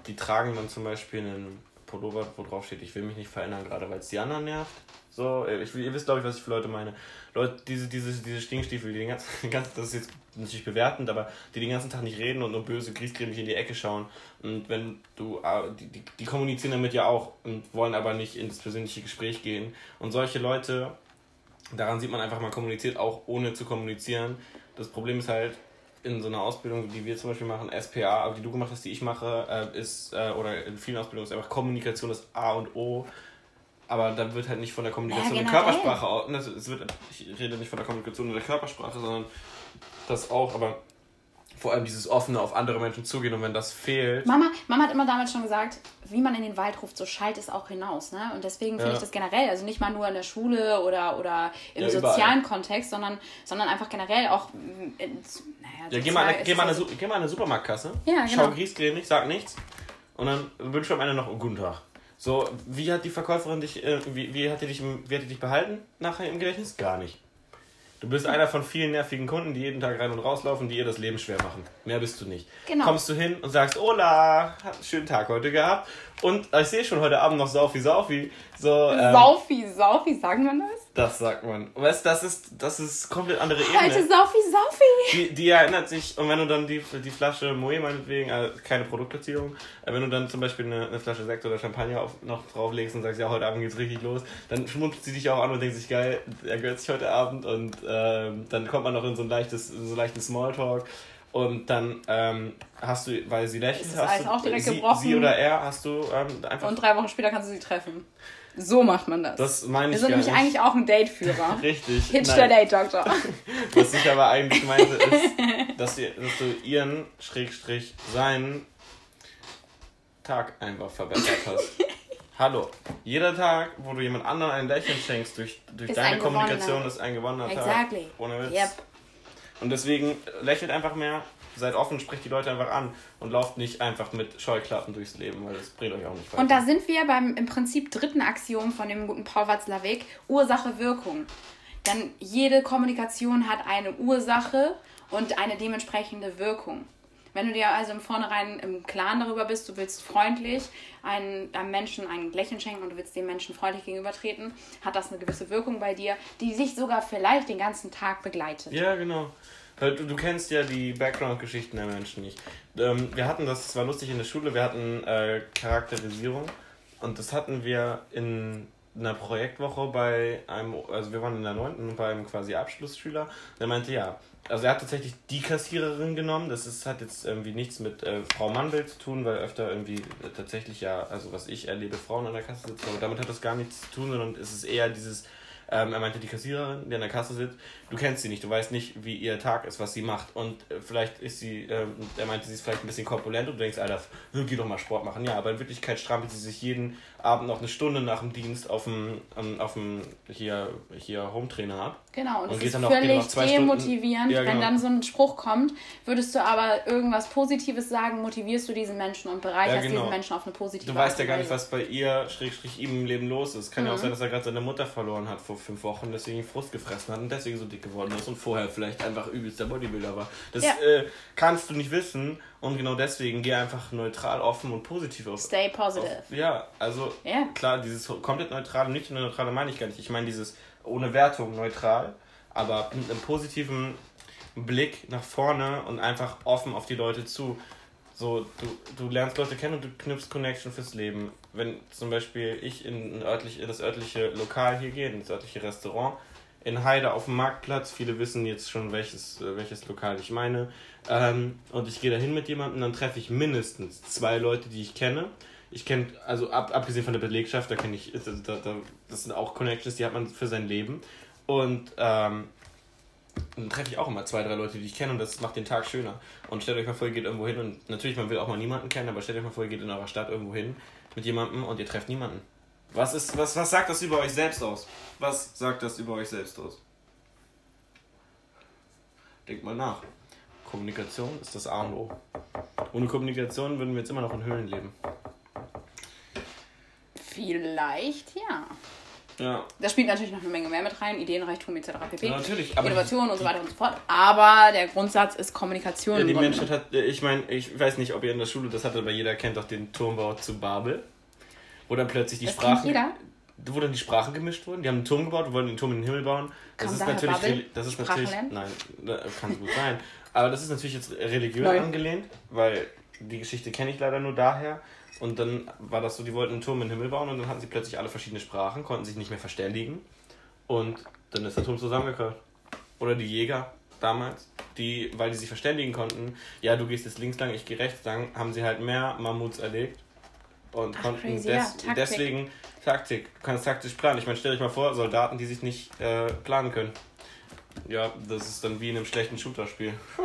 die tragen dann zum Beispiel einen Pullover, wo drauf steht, ich will mich nicht verändern, gerade weil es die anderen nervt. So, ich, ihr wisst, glaube ich, was ich für Leute meine. Leute, diese, diese, diese Stinkstiefel, die den ganzen, den ganzen, das ist jetzt natürlich bewertend, aber die den ganzen Tag nicht reden und nur böse, griesgrämig in die Ecke schauen. Und wenn du, äh, die, die, die kommunizieren damit ja auch und wollen aber nicht ins persönliche Gespräch gehen. Und solche Leute, daran sieht man einfach, man kommuniziert auch ohne zu kommunizieren. Das Problem ist halt, in so einer Ausbildung, die wir zum Beispiel machen, SPA, aber die du gemacht hast, die ich mache, äh, ist, äh, oder in vielen Ausbildungen ist einfach Kommunikation das A und O. Aber da wird halt nicht von der Kommunikation Ja, der. Körpersprache aus. ne, Es wird, ich rede nicht von der Kommunikation und der Körpersprache, sondern das auch, aber vor allem dieses offene auf andere Menschen zugehen und wenn das fehlt. Mama, Mama hat immer damals schon gesagt, wie man in den Wald ruft, so schallt es auch hinaus. Ne? Und deswegen finde Ja. ich das generell, also nicht mal nur in der Schule oder, oder im Ja, sozialen Kontext, sondern, sondern einfach generell auch. In, naja, Ja, geh mal, geh, mal eine, geh mal an eine Supermarktkasse, Ja, schau genau. griesgrämig, sag nichts und dann wünsch am Ende noch einen guten Tag. So, wie hat die Verkäuferin dich, äh, wie, wie, hat die dich, im- wie hat die dich behalten nachher im Gedächtnis? Gar nicht. Du bist einer von vielen nervigen Kunden, die jeden Tag rein und rauslaufen, die ihr das Leben schwer machen. Mehr bist du nicht. Genau. Kommst du hin und sagst, Hola, hat einen schönen Tag heute gehabt. Und ich sehe schon heute Abend noch Saufi Saufi. So, ähm, Saufi, Saufi, sagen wir das? Das sagt man. Weißt das ist, das ist komplett andere Ebene. Heute Saufi, Saufi. Die, die erinnert sich, und wenn du dann die, die Flasche Moe meinetwegen, äh, keine Produktplatzierung, äh, wenn du dann zum Beispiel eine, eine Flasche Sekt oder Champagner auf, noch drauflegst und sagst, ja, heute Abend geht's richtig los, dann schmunzelt sie dich auch an und denkt sich, geil, er gehört sich heute Abend und ähm, dann kommt man noch in so ein leichtes, in so einen leichten Smalltalk. Und dann ähm, hast du, weil sie lächelt, hast du, auch direkt sie, gebrochen? sie oder er, hast du ähm, einfach. Und drei Wochen später kannst du sie treffen. So macht man das. das meine wir ich sind gar nämlich nicht. eigentlich auch ein Dateführer. Richtig. Hitch Nein. der Date-Doktor. Was ich aber eigentlich meinte, ist, dass, ihr, dass du ihren, Schrägstrich, seinen Tag einfach verbessert hast. Hallo. Jeder Tag, wo du jemand anderen ein Lächeln schenkst durch, durch Ist deine ein Kommunikation, ist ein gewonnener Tag. Exactly. Ohne Witz. Yep. Und deswegen lächelt einfach mehr, seid offen, sprecht die Leute einfach an und lauft nicht einfach mit Scheuklappen durchs Leben, weil das bringt euch auch nicht weiter. Und da sind wir beim im Prinzip dritten Axiom von dem guten Paul Watzlawick, Ursache-Wirkung. Denn jede Kommunikation hat eine Ursache und eine dementsprechende Wirkung. Wenn du dir also im Vornherein im Klaren darüber bist, du willst freundlich einen, einem Menschen ein Lächeln schenken und du willst dem Menschen freundlich gegenübertreten, hat das eine gewisse Wirkung bei dir, die dich sogar vielleicht den ganzen Tag begleitet. Ja, genau. Du, du kennst ja die Background-Geschichten der Menschen nicht. Ähm, wir hatten das, das war lustig in der Schule, wir hatten äh, Charakterisierung und das hatten wir in einer Projektwoche bei einem, also wir waren in der 9. bei einem quasi Abschlussschüler, der meinte, ja, also er hat tatsächlich die Kassiererin genommen, das ist, hat jetzt irgendwie nichts mit äh, Frau-Mann-Bild zu tun, weil öfter irgendwie äh, tatsächlich ja, also was ich erlebe, Frauen an der Kasse sitzen, aber damit hat das gar nichts zu tun, sondern es ist eher dieses, ähm, er meinte, die Kassiererin, die an der Kasse sitzt, du kennst sie nicht, du weißt nicht, wie ihr Tag ist, was sie macht. Und äh, vielleicht ist sie, ähm, er meinte, sie ist vielleicht ein bisschen korpulent und du denkst, Alter, geh doch mal Sport machen. Ja, aber in Wirklichkeit strampelt sie sich jeden Abend noch eine Stunde nach dem Dienst auf dem, ähm, auf dem hier, hier Hometrainer ab. Genau, und, Und geht ist dann noch- völlig noch zwei demotivierend, Ja, wenn genau. dann so ein Spruch kommt, würdest du aber irgendwas Positives sagen, motivierst du diesen Menschen und bereicherst Ja, genau. diesen Menschen auf eine positive Du weißt ja gar nicht, was bei ihr, Schrägstrich, ihm im Leben los ist. Kann ja auch Mhm. sein, dass er gerade seine Mutter verloren hat vor fünf Wochen, deswegen Frust gefressen hat und deswegen so dick geworden ist und vorher vielleicht einfach übelster Bodybuilder war. Das Ja. äh, kannst du nicht wissen und genau deswegen geh einfach neutral, offen und positiv auf. Stay positive. auf ja, also Ja. klar, dieses komplett neutrale, nicht neutrale meine ich gar nicht. Ich meine dieses ohne Wertung neutral, aber mit einem positiven Blick nach vorne und einfach offen auf die Leute zu. So, du, du lernst Leute kennen und du knüpfst Connection fürs Leben. Wenn zum Beispiel ich in, örtlich, in das örtliche Lokal hier gehe, in das örtliche Restaurant, in Heide auf dem Marktplatz, viele wissen jetzt schon, welches, äh, welches Lokal ich meine, ähm, und ich gehe dahin mit jemandem, dann treffe ich mindestens zwei Leute, die ich kenne. Ich kenne, also ab, abgesehen von der Belegschaft, da kenne ich, da, da, das sind auch Connections, die hat man für sein Leben. Und ähm, dann treffe ich auch immer zwei, drei Leute, die ich kenne und das macht den Tag schöner. Und stellt euch mal vor, ihr geht irgendwo hin und natürlich, man will auch mal niemanden kennen, aber stellt euch mal vor, ihr geht in eurer Stadt irgendwo hin mit jemandem und ihr trefft niemanden. Was, ist, was, was sagt das über euch selbst aus? Was sagt das über euch selbst aus? Denkt mal nach. Kommunikation ist das A und O. Ohne Kommunikation würden wir jetzt immer noch in Höhlen leben. Vielleicht, ja. Ja. Da spielt natürlich noch eine Menge mehr mit rein, Ideenreichtum etc. pp. Ja, natürlich, aber Innovation und so weiter und so fort. Aber der Grundsatz ist Kommunikation. Ja, die Menschheit hat, ich meine, ich weiß nicht, ob ihr in der Schule das hattet, aber jeder kennt doch den Turmbau zu Babel. Wo dann plötzlich die Das Sprachen. Wo dann die Sprachen gemischt wurden. Die haben einen Turm gebaut und wollten den Turm in den Himmel bauen. Das ist daher natürlich. Babel? reli- Das ist natürlich. Nein, das kann gut sein. Aber das ist natürlich jetzt religiös Nein. angelehnt, weil die Geschichte kenne ich leider nur daher. Und dann war das so, die wollten einen Turm in den Himmel bauen und dann hatten sie plötzlich alle verschiedene Sprachen, konnten sich nicht mehr verständigen. Und dann ist der Turm zusammengekracht. Oder die Jäger damals, die, weil die sich verständigen konnten, ja, du gehst jetzt links lang, ich gehe rechts lang, haben sie halt mehr Mammuts erlegt. Und Ach, konnten crazy, des, ja, Taktik. deswegen Taktik. Du kannst taktisch planen. Ich meine, stell dich mal vor, Soldaten, die sich nicht äh, planen können. Ja, das ist dann wie in einem schlechten Shooter-Spiel.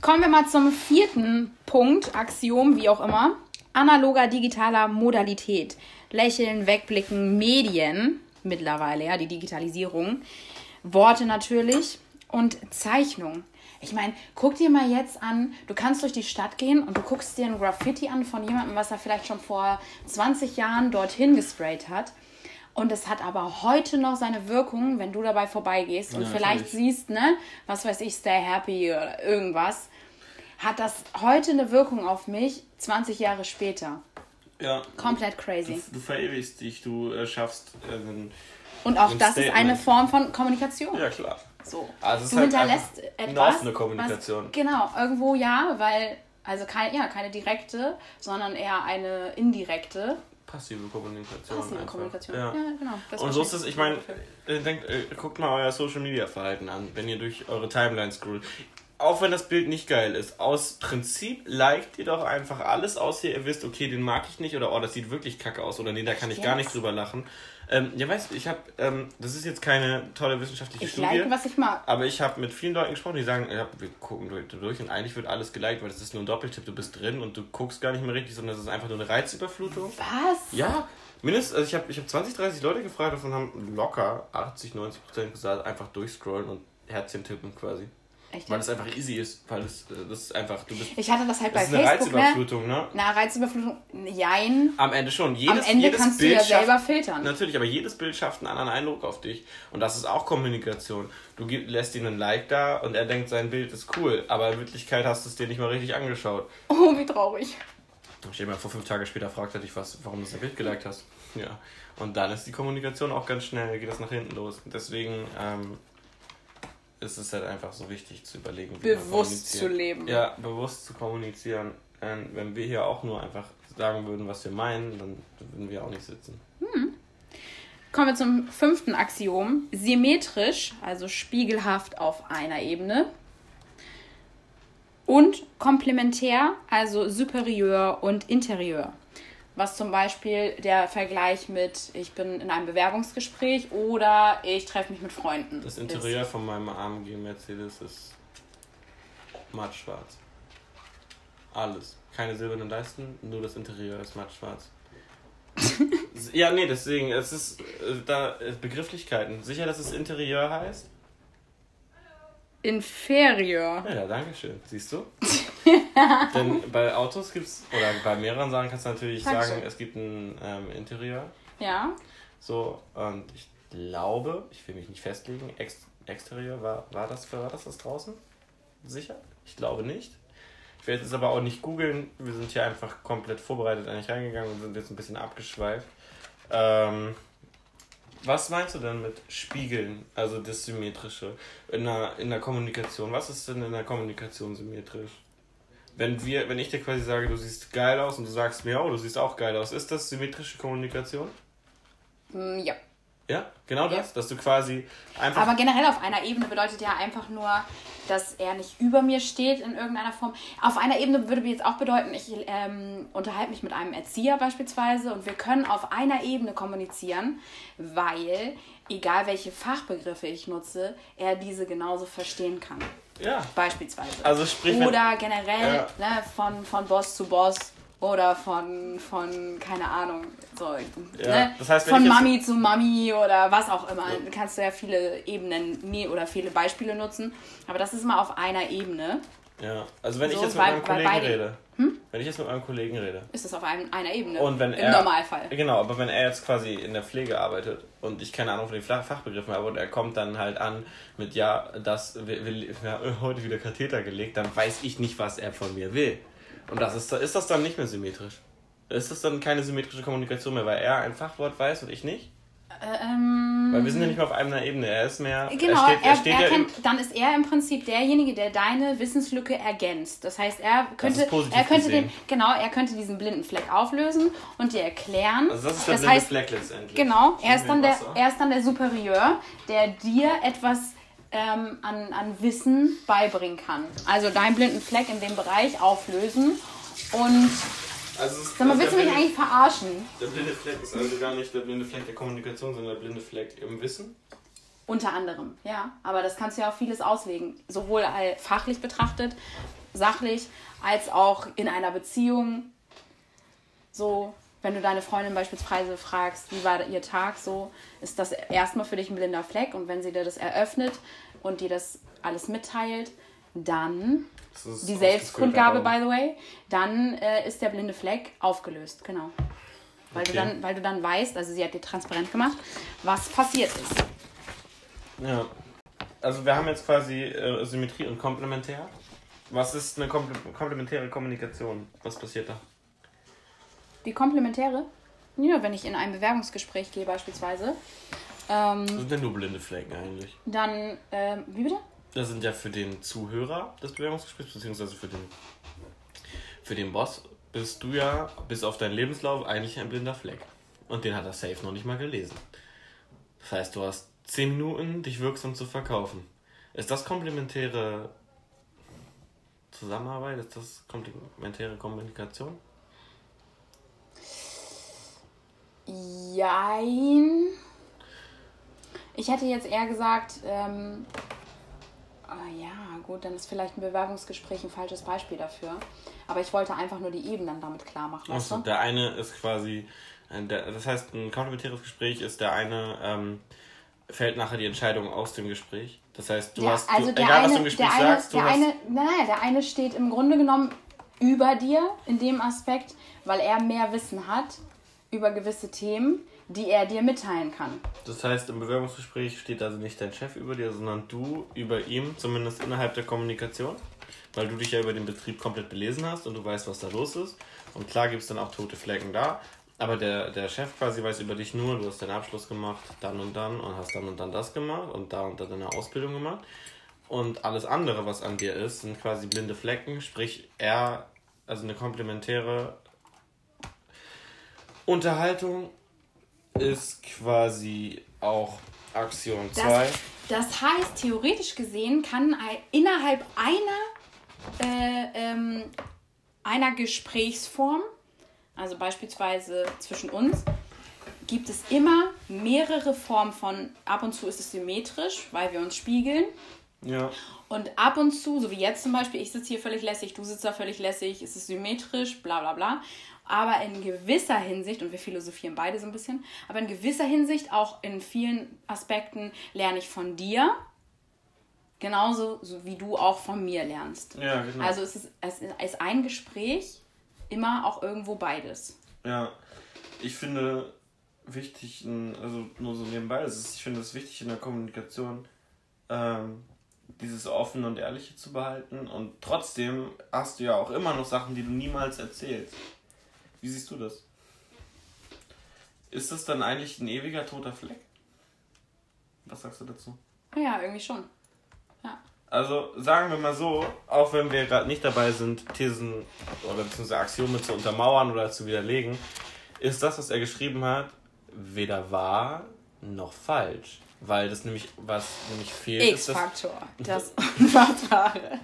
Kommen wir mal zum vierten Punkt, Axiom, wie auch immer. Analoger, digitaler Modalität. Lächeln, wegblicken, Medien, mittlerweile, ja, die Digitalisierung. Worte natürlich und Zeichnung. Ich meine, guck dir mal jetzt an, du kannst durch die Stadt gehen und du guckst dir ein Graffiti an von jemandem, was er vielleicht schon vor 20 Jahren dorthin gesprayt hat. Und es hat aber heute noch seine Wirkung, wenn du dabei vorbeigehst und Ja, vielleicht natürlich. siehst, ne, was weiß ich, Stay Happy oder irgendwas, hat das heute eine Wirkung auf mich 20 Jahre später. Ja. Komplett crazy. Du, du verewigst dich, du äh, schaffst äh, einen. Und auch das ist eine Statement. Form von Kommunikation. Ja, klar. So. Also es du halt hinterlässt einfach etwas. eine offene Kommunikation. Was, genau, irgendwo ja, weil, also keine, ja, keine direkte, sondern eher eine indirekte. Passive Kommunikation. Passive einfach. Kommunikation. Ja. Ja, genau. Das Und so ist es, ich meine, äh, denkt, äh, guckt mal euer Social Media Verhalten an, wenn ihr durch eure Timeline scrollt. Auch wenn das Bild nicht geil ist, aus Prinzip liked ihr doch einfach alles, außer ihr wisst, okay, den mag ich nicht oder oh, das sieht wirklich kacke aus oder nee, da kann ich gar nicht drüber lachen. Ähm, ja, weißt du, ich habe, ähm, das ist jetzt keine tolle wissenschaftliche Ich Studie. like, was ich mag. Aber ich habe mit vielen Leuten gesprochen, die sagen, ja, wir gucken durch, durch und eigentlich wird alles geliked, weil das ist nur ein Doppeltipp, du bist drin und du guckst gar nicht mehr richtig, sondern das ist einfach nur eine Reizüberflutung. Was? Ja, mindestens, also ich habe ich hab 20, 30 Leute gefragt, davon haben locker 80, 90 Prozent gesagt, einfach durchscrollen und Herzchen tippen quasi. Echt? Weil es einfach easy ist, weil es, äh, das ist einfach, du bist, Ich hatte das halt bei das ist eine Facebook, ne? Reizüberflutung, ne? Na, Reizüberflutung, jein. Am Ende schon. Jedes, Am Ende jedes kannst du Bild ja schafft- selber filtern. Natürlich, aber jedes Bild schafft einen anderen Eindruck auf dich. Und das ist auch Kommunikation. Du gib, lässt ihm ein Like da und er denkt, sein Bild ist cool. Aber in Wirklichkeit hast du es dir nicht mal richtig angeschaut. Oh, wie traurig. Stell dir mal vor, fünf Tage später fragt er dich, was, warum du das Bild geliked hast. Ja. Und dann ist die Kommunikation auch ganz schnell, geht das nach hinten los. Deswegen ähm, ist es halt einfach so wichtig zu überlegen, wie Bewusst zu leben. Ja, bewusst zu kommunizieren. Ähm, wenn wir hier auch nur einfach sagen würden, was wir meinen, dann würden wir auch nicht sitzen. Kommen wir zum fünften Axiom. Symmetrisch, also spiegelhaft auf einer Ebene. Und komplementär, also superior und interieur. Was zum Beispiel der Vergleich mit, ich bin in einem Bewerbungsgespräch oder ich treffe mich mit Freunden. Das Interieur von meinem AMG Mercedes ist mattschwarz. Alles. Keine silbernen Leisten, nur das Interieur ist mattschwarz. ja, nee, deswegen, es ist äh, da äh, Begrifflichkeiten. Sicher, dass es Interieur heißt? Ist inferior. Ja, ja, danke schön. Siehst du? Denn bei Autos gibt's, oder bei mehreren Sachen kannst du natürlich Dankeschön. sagen, es gibt ein ähm, Interieur. Ja. So, und ich glaube, ich will mich nicht festlegen, Ex Exterieur, war, war, das, war das das draußen? Sicher? Ich glaube nicht. Ich werde jetzt aber auch nicht googeln. Wir sind hier einfach komplett vorbereitet eigentlich reingegangen und sind jetzt ein bisschen abgeschweift. Ähm, was meinst du denn mit Spiegeln, also das Symmetrische in der, in der Kommunikation? Was ist denn in der Kommunikation symmetrisch? Wenn wir, wenn ich dir quasi sage, du siehst geil aus und du sagst mir, oh, du siehst auch geil aus, ist das symmetrische Kommunikation? Mm, ja. Ja, genau das, dass du quasi einfach. Aber generell auf einer Ebene bedeutet ja einfach nur, dass er nicht über mir steht in irgendeiner Form. Auf einer Ebene würde mir jetzt auch bedeuten, ich ähm, unterhalte mich mit einem Erzieher beispielsweise und wir können auf einer Ebene kommunizieren, weil egal welche Fachbegriffe ich nutze, er diese genauso verstehen kann. Ja. Beispielsweise. Also sprich, Oder generell ja. ne, von, von Boss zu Boss oder von, von keine Ahnung, so, ja, ne? das heißt, von Mami zu Mami oder was auch immer. Ja. Kannst du ja viele Ebenen nee, oder viele Beispiele nutzen, aber das ist immer auf einer Ebene. Ja, also wenn so, ich jetzt mit meinem Kollegen rede, hm? Wenn ich jetzt mit meinem Kollegen rede, ist das auf einem, einer Ebene. Und wenn Im er, Normalfall. Genau, aber wenn er jetzt quasi in der Pflege arbeitet und ich keine Ahnung von den Fachbegriffen habe und er kommt dann halt an mit, ja, das will, ja, heute wieder Katheter gelegt, dann weiß ich nicht, was er von mir will. Und das ist, ist das dann nicht mehr symmetrisch? Ist das dann keine symmetrische Kommunikation mehr, weil er ein Fachwort weiß und ich nicht? Ähm, weil wir sind ja nicht mehr auf einer Ebene. Er ist mehr. Genau, er steht, er, er ja kennt, dann ist er im Prinzip derjenige, der deine Wissenslücke ergänzt. Das heißt, er könnte, er könnte den, genau, er könnte diesen blinden Fleck auflösen und dir erklären. Also das ist der das blinde heißt, Fleck letztendlich. Genau, er ist, dann der, er ist dann der Superieur, der dir etwas ähm, an, an Wissen beibringen kann. Also deinen blinden Fleck in dem Bereich auflösen und also Sag mal, willst du mich blinde, eigentlich verarschen? Der blinde Fleck ist also gar nicht der blinde Fleck der Kommunikation, sondern der blinde Fleck im Wissen? Unter anderem, ja. Aber das kannst du ja auch vieles auslegen. Sowohl fachlich betrachtet, sachlich, als auch in einer Beziehung. So, wenn du deine Freundin beispielsweise fragst, wie war ihr Tag, so ist das erstmal für dich ein blinder Fleck. Und wenn sie dir das eröffnet und dir das alles mitteilt, dann die Selbstkundgabe, by the way, dann äh, ist der blinde Fleck aufgelöst, genau. Weil, okay. du dann, weil du dann weißt, also sie hat dir transparent gemacht, was passiert ist. Ja. Also wir haben jetzt quasi äh, Symmetrie und Komplementär. Was ist eine komplementäre Kommunikation? Was passiert da? Die komplementäre? Ja, wenn ich in ein Bewerbungsgespräch gehe beispielsweise. Ähm, sind denn nur blinde Flecken eigentlich? Dann, äh, wie bitte? Das sind ja für den Zuhörer des Bewerbungsgesprächs, beziehungsweise für den, für den Boss, bist du ja bis auf deinen Lebenslauf eigentlich ein blinder Fleck. Und den hat er safe noch nicht mal gelesen. Das heißt, du hast 10 Minuten, dich wirksam zu verkaufen. Ist das komplementäre Zusammenarbeit? Ist das komplementäre Kommunikation? Jein. Ich hätte jetzt eher gesagt, ähm, ja, gut, dann ist vielleicht ein Bewerbungsgespräch ein falsches Beispiel dafür. Aber ich wollte einfach nur die Ebenen damit klar machen. Achso, der eine ist quasi, äh, das heißt, ein komplementäres Gespräch ist der eine, ähm, fällt nachher die Entscheidung aus dem Gespräch. Das heißt, du ja, hast, also du, egal eine, was du im Gespräch eine, sagst, du der hast... Eine, nein, der eine steht im Grunde genommen über dir in dem Aspekt, weil er mehr Wissen hat über gewisse Themen, die er dir mitteilen kann. Das heißt, im Bewerbungsgespräch steht also nicht dein Chef über dir, sondern du über ihm, zumindest innerhalb der Kommunikation, weil du dich ja über den Betrieb komplett belesen hast und du weißt, was da los ist. Und klar gibt es dann auch tote Flecken da, aber der, der Chef quasi weiß über dich nur, du hast deinen Abschluss gemacht, dann und dann und hast dann und dann das gemacht und da und da deine Ausbildung gemacht. Und alles andere, was an dir ist, sind quasi blinde Flecken, sprich er, also eine komplementäre Unterhaltung ist quasi auch Aktion 2. Das, das, heißt, theoretisch gesehen kann innerhalb einer, äh, ähm, einer Gesprächsform, also beispielsweise zwischen uns, gibt es immer mehrere Formen von, ab und zu ist es symmetrisch, weil wir uns spiegeln. Ja. Und ab und zu, so wie jetzt zum Beispiel, ich sitze hier völlig lässig, du sitzt da völlig lässig, ist es symmetrisch, bla bla bla aber in gewisser Hinsicht, und wir philosophieren beide so ein bisschen, aber in gewisser Hinsicht auch in vielen Aspekten lerne ich von dir, genauso so wie du auch von mir lernst. Ja, genau. Also es ist, es ist ein Gespräch immer auch irgendwo beides. Ja, ich finde wichtig, also nur so nebenbei, ist, ich finde es wichtig in der Kommunikation, ähm, dieses Offene und Ehrliche zu behalten und trotzdem hast du ja auch immer noch Sachen, die du niemals erzählst. Wie siehst du das? Ist das dann eigentlich ein ewiger toter Fleck? Was sagst du dazu? Ja, irgendwie schon. Ja. Also sagen wir mal so, auch wenn wir gerade nicht dabei sind, Thesen oder beziehungsweise Axiome zu untermauern oder zu widerlegen, ist das, was er geschrieben hat, weder wahr noch falsch. Weil das nämlich, was nämlich fehlt, ist das, X-Faktor. Das Unfassbare.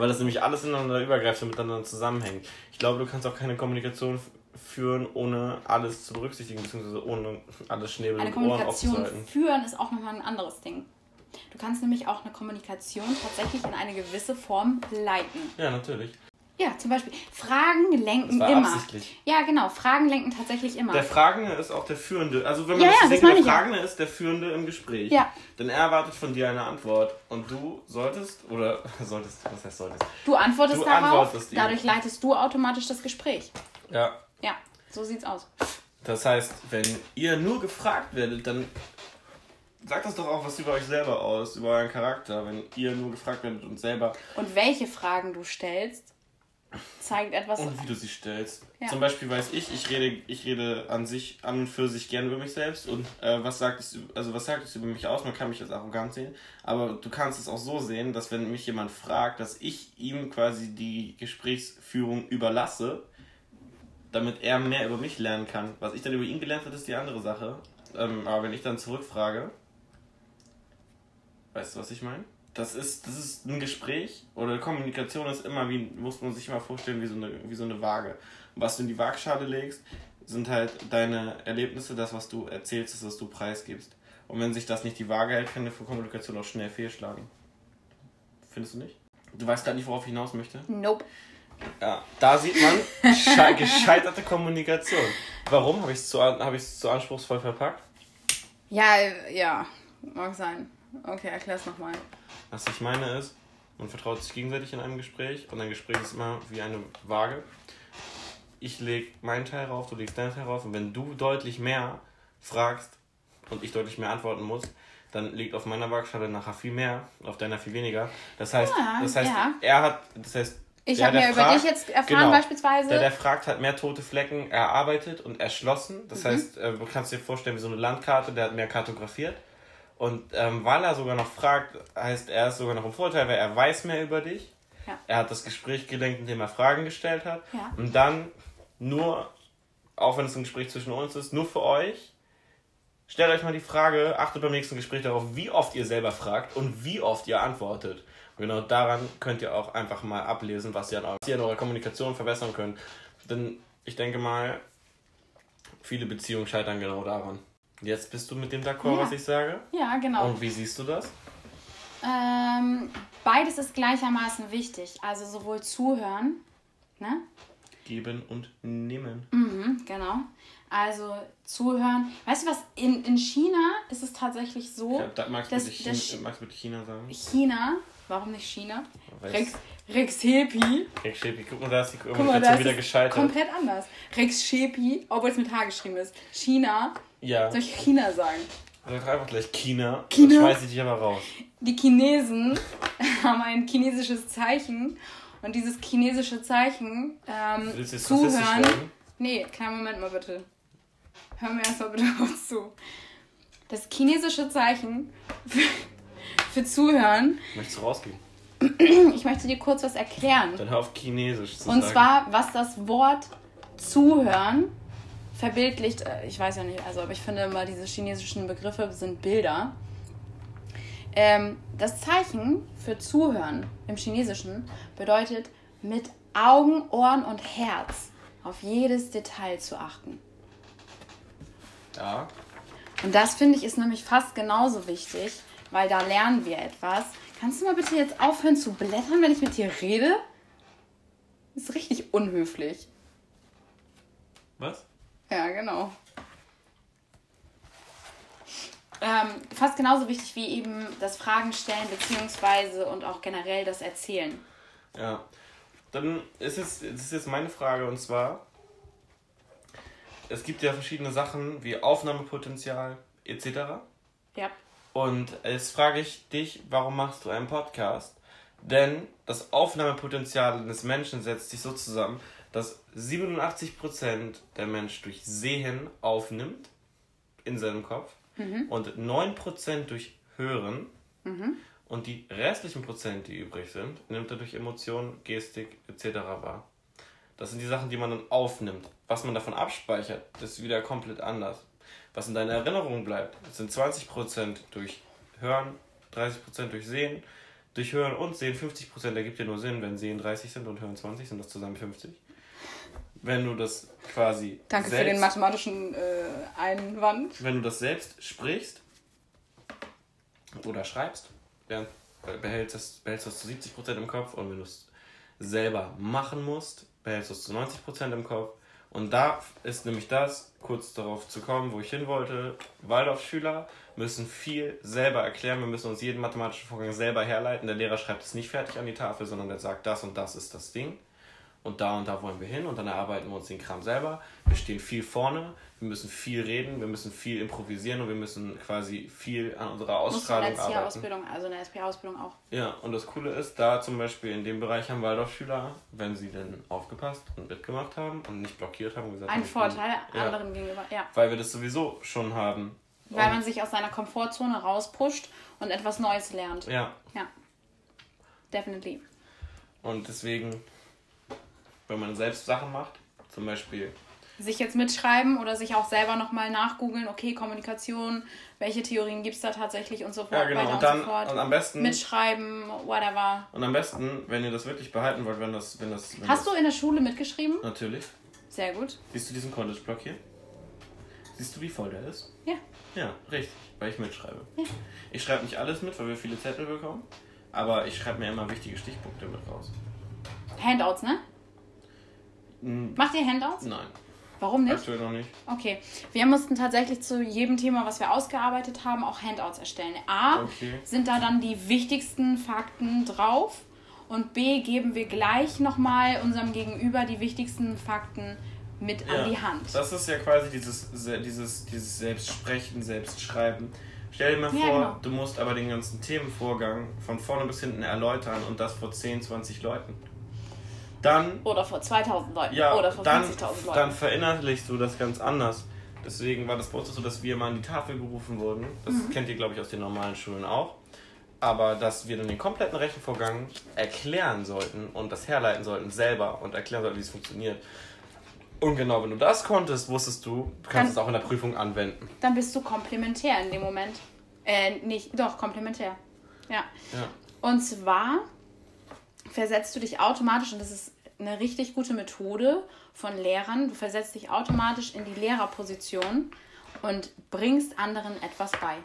Weil das nämlich alles ineinander übergreift und miteinander zusammenhängt. Ich glaube, du kannst auch keine Kommunikation führen, ohne alles zu berücksichtigen, beziehungsweise ohne alles Schnäbel Eine und Ohren Kommunikation aufzuhalten. führen ist auch nochmal ein anderes Ding. Du kannst nämlich auch eine Kommunikation tatsächlich in eine gewisse Form leiten. Ja, natürlich. Ja, zum Beispiel Fragen lenken Das war immer. absichtlich. Ja, genau. Fragen lenken tatsächlich immer. Der Fragende ist auch der Führende. Also wenn man Ja, das ja, das denkt, der ich ja. Fragende ist der Führende im Gespräch. Ja. Denn er erwartet von dir eine Antwort. Und du solltest, oder solltest, was heißt solltest? du antwortest Du darauf, antwortest dadurch leitest du automatisch das Gespräch. Ja. Ja, so sieht's aus. Das heißt, wenn ihr nur gefragt werdet, dann sagt das doch auch was über euch selber aus, über euren Charakter. Wenn ihr nur gefragt werdet und selber Und welche Fragen du stellst, zeigt etwas. und wie du sie stellst. Ja. Zum Beispiel weiß ich, ich rede, ich rede an sich, an und für sich gerne über mich selbst und äh, was sagt es, also was sagt es über mich aus? Man kann mich als arrogant sehen, aber du kannst es auch so sehen, dass wenn mich jemand fragt, dass ich ihm quasi die Gesprächsführung überlasse, damit er mehr über mich lernen kann. Was ich dann über ihn gelernt habe, ist die andere Sache. Ähm, aber wenn ich dann zurückfrage, weißt du, was ich meine? Das ist, das ist ein Gespräch oder Kommunikation ist immer wie, muss man sich mal vorstellen, wie so eine, wie so eine Waage. Und was du in die Waagschale legst, sind halt deine Erlebnisse, das, was du erzählst, das, was du preisgibst. Und wenn sich das nicht die Waage hält, kann eine Kommunikation auch schnell fehlschlagen. Findest du nicht? Du weißt gerade nicht, worauf ich hinaus möchte? Nope. Ja, da sieht man sche gescheiterte Kommunikation. Warum? Habe ich es zu, hab zu anspruchsvoll verpackt? Ja, ja, mag sein. Okay, erklär's nochmal. Was ich meine ist, man vertraut sich gegenseitig in einem Gespräch und ein Gespräch ist immer wie eine Waage. Ich lege meinen Teil rauf, du legst deinen Teil rauf und wenn du deutlich mehr fragst und ich deutlich mehr antworten muss, dann liegt auf meiner Waagschale nachher viel mehr, auf deiner viel weniger. Das heißt, Ja, das heißt ja. er hat, das heißt, Ich habe mehr über dich jetzt erfahren genau, beispielsweise. Der, der fragt, hat mehr tote Flecken erarbeitet und erschlossen. Das Mhm. heißt, äh, du kannst dir vorstellen, wie so eine Landkarte, der hat mehr kartografiert. Und ähm, weil er sogar noch fragt, heißt er ist sogar noch im Vorteil, weil er weiß mehr über dich. Ja. Er hat das Gespräch gelenkt, indem er Fragen gestellt hat. Ja. Und dann nur, auch wenn es ein Gespräch zwischen uns ist, nur für euch, stellt euch mal die Frage, achtet beim nächsten Gespräch darauf, wie oft ihr selber fragt und wie oft ihr antwortet. Und genau daran könnt ihr auch einfach mal ablesen, was ihr an, was ihr an eurer Kommunikation verbessern könnt. Denn ich denke mal, viele Beziehungen scheitern genau daran. Jetzt bist du mit dem d'accord, Ja. was ich sage? ja, genau. Und wie siehst du das? Ähm, beides ist gleichermaßen wichtig. Also sowohl zuhören, ne? Geben und nehmen. Mhm, genau. Also zuhören. Weißt du was? In, in China ist es tatsächlich so, Ja, da magst, du dass das China, magst du bitte China sagen? China, warum nicht China? Rex, Rex Shepi. Rex Shepi, guck mal, da ist die Guck mal, Kommunikation wieder es gescheitert. komplett anders. Rex Shepi, obwohl es mit H geschrieben ist. China. Ja. Soll ich China sagen? Sag doch einfach gleich China. China? Dann schmeiß ich dich aber raus. Die Chinesen haben ein chinesisches Zeichen. Und dieses chinesische Zeichen, ähm, Willst du jetzt zuhören. Nee, kleinen Moment mal bitte. Hör mir erstmal bitte kurz zu. Das chinesische Zeichen für, für Zuhören, Möchtest du rausgehen? ich möchte dir kurz was erklären. Dann hör auf Chinesisch zu Und sagen. zwar, was das Wort Zuhören verbildlicht, äh, ich weiß ja nicht, also, aber ich finde immer, diese chinesischen Begriffe sind Bilder. Ähm, das Zeichen für Zuhören im Chinesischen bedeutet, mit Augen, Ohren und Herz auf jedes Detail zu achten. Ja. Und das finde ich ist nämlich fast genauso wichtig, weil da lernen wir etwas. Kannst du mal bitte jetzt aufhören zu blättern, wenn ich mit dir rede? Das ist richtig unhöflich. Was? Ja, genau. Ähm, fast genauso wichtig wie eben das Fragen stellen, beziehungsweise und auch generell das Erzählen. Ja. Dann ist es, das ist jetzt meine Frage und zwar, es gibt ja verschiedene Sachen wie Aufnahmepotenzial etc. Ja. Und jetzt frage ich dich, warum machst du einen Podcast? Denn das Aufnahmepotenzial eines Menschen setzt sich so zusammen, dass 87% der Mensch durch Sehen aufnimmt in seinem Kopf und 9% durch Hören Und die restlichen Prozent, die übrig sind, nimmt er durch Emotionen, Gestik etc. wahr. Das sind die Sachen, die man dann aufnimmt. Was man davon abspeichert, ist wieder komplett anders. Was in deiner Erinnerung bleibt, sind 20% durch Hören, 30% durch Sehen. Durch Hören und Sehen 50% ergibt ja nur Sinn, wenn Sehen 30 sind und Hören 20 sind das zusammen 50. Wenn du das quasi. Danke selbst, für den mathematischen äh, Einwand. Wenn du das selbst sprichst oder schreibst, dann behältst du das, behältst das zu 70% im Kopf und wenn du es selber machen musst, behältst du es zu 90% im Kopf. Und da ist nämlich das, kurz darauf zu kommen, wo ich hin wollte. Waldorfschüler müssen viel selber erklären. Wir müssen uns jeden mathematischen Vorgang selber herleiten. Der Lehrer schreibt es nicht fertig an die Tafel, sondern der sagt, das und das ist das Ding und da und da wollen wir hin und dann erarbeiten wir uns den Kram selber. Wir stehen viel vorne, wir müssen viel reden, wir müssen viel improvisieren und wir müssen quasi viel an unserer Ausstrahlung arbeiten. Ausbildung, also eine SP-Ausbildung auch. Ja, und das Coole ist, da zum Beispiel in dem Bereich haben Waldorfschüler, wenn sie denn aufgepasst und mitgemacht haben und nicht blockiert haben, gesagt Ein Vorteil ja, anderen gegenüber, ja. Weil wir das sowieso schon haben. Weil und man sich aus seiner Komfortzone rauspusht und etwas Neues lernt. Ja. Ja. Definitely. Und deswegen wenn man selbst Sachen macht, zum Beispiel. Sich jetzt mitschreiben oder sich auch selber nochmal nachgoogeln, okay, Kommunikation, welche Theorien gibt es da tatsächlich und so fort. Ja, genau, und dann und, und am besten. Mitschreiben, whatever. Und am besten, wenn ihr das wirklich behalten wollt, wenn das. Wenn das wenn Hast das, du in der Schule mitgeschrieben? Natürlich. Sehr gut. Siehst du diesen College-Block hier? Siehst du, wie voll der ist? Ja. Ja, richtig, weil ich mitschreibe. Ja. Ich schreibe nicht alles mit, weil wir viele Zettel bekommen, aber ich schreibe mir immer wichtige Stichpunkte mit raus. Handouts, ne? Macht ihr Handouts? Nein. Warum nicht? Aktuell noch nicht. Okay. Wir mussten tatsächlich zu jedem Thema, was wir ausgearbeitet haben, auch Handouts erstellen. A, okay. sind da dann die wichtigsten Fakten drauf und B, geben wir gleich nochmal unserem Gegenüber die wichtigsten Fakten mit ja, an die Hand. Das ist ja quasi dieses, dieses, dieses Selbstsprechen, Selbstschreiben. Stell dir mal ja, vor, genau. du musst aber den ganzen Themenvorgang von vorne bis hinten erläutern und das vor 10, 20 Leuten dann. Oder vor 2000 Leuten. Ja, oder vor 50.000 Leuten. Dann verinnerlichst du das ganz anders. Deswegen war das bei uns so, dass wir mal an die Tafel gerufen wurden. Das mhm. kennt ihr, glaube ich, aus den normalen Schulen auch. Aber dass wir dann den kompletten Rechenvorgang erklären sollten und das herleiten sollten selber und erklären sollten, wie es funktioniert. Und genau, wenn du das konntest, wusstest du, du kannst dann, es auch in der Prüfung anwenden. Dann bist du komplementär in dem Moment. Äh, nicht, doch, komplementär. Ja. ja. Und zwar versetzt du dich automatisch, und das ist eine richtig gute Methode von Lehrern, du versetzt dich automatisch in die Lehrerposition und bringst anderen etwas bei.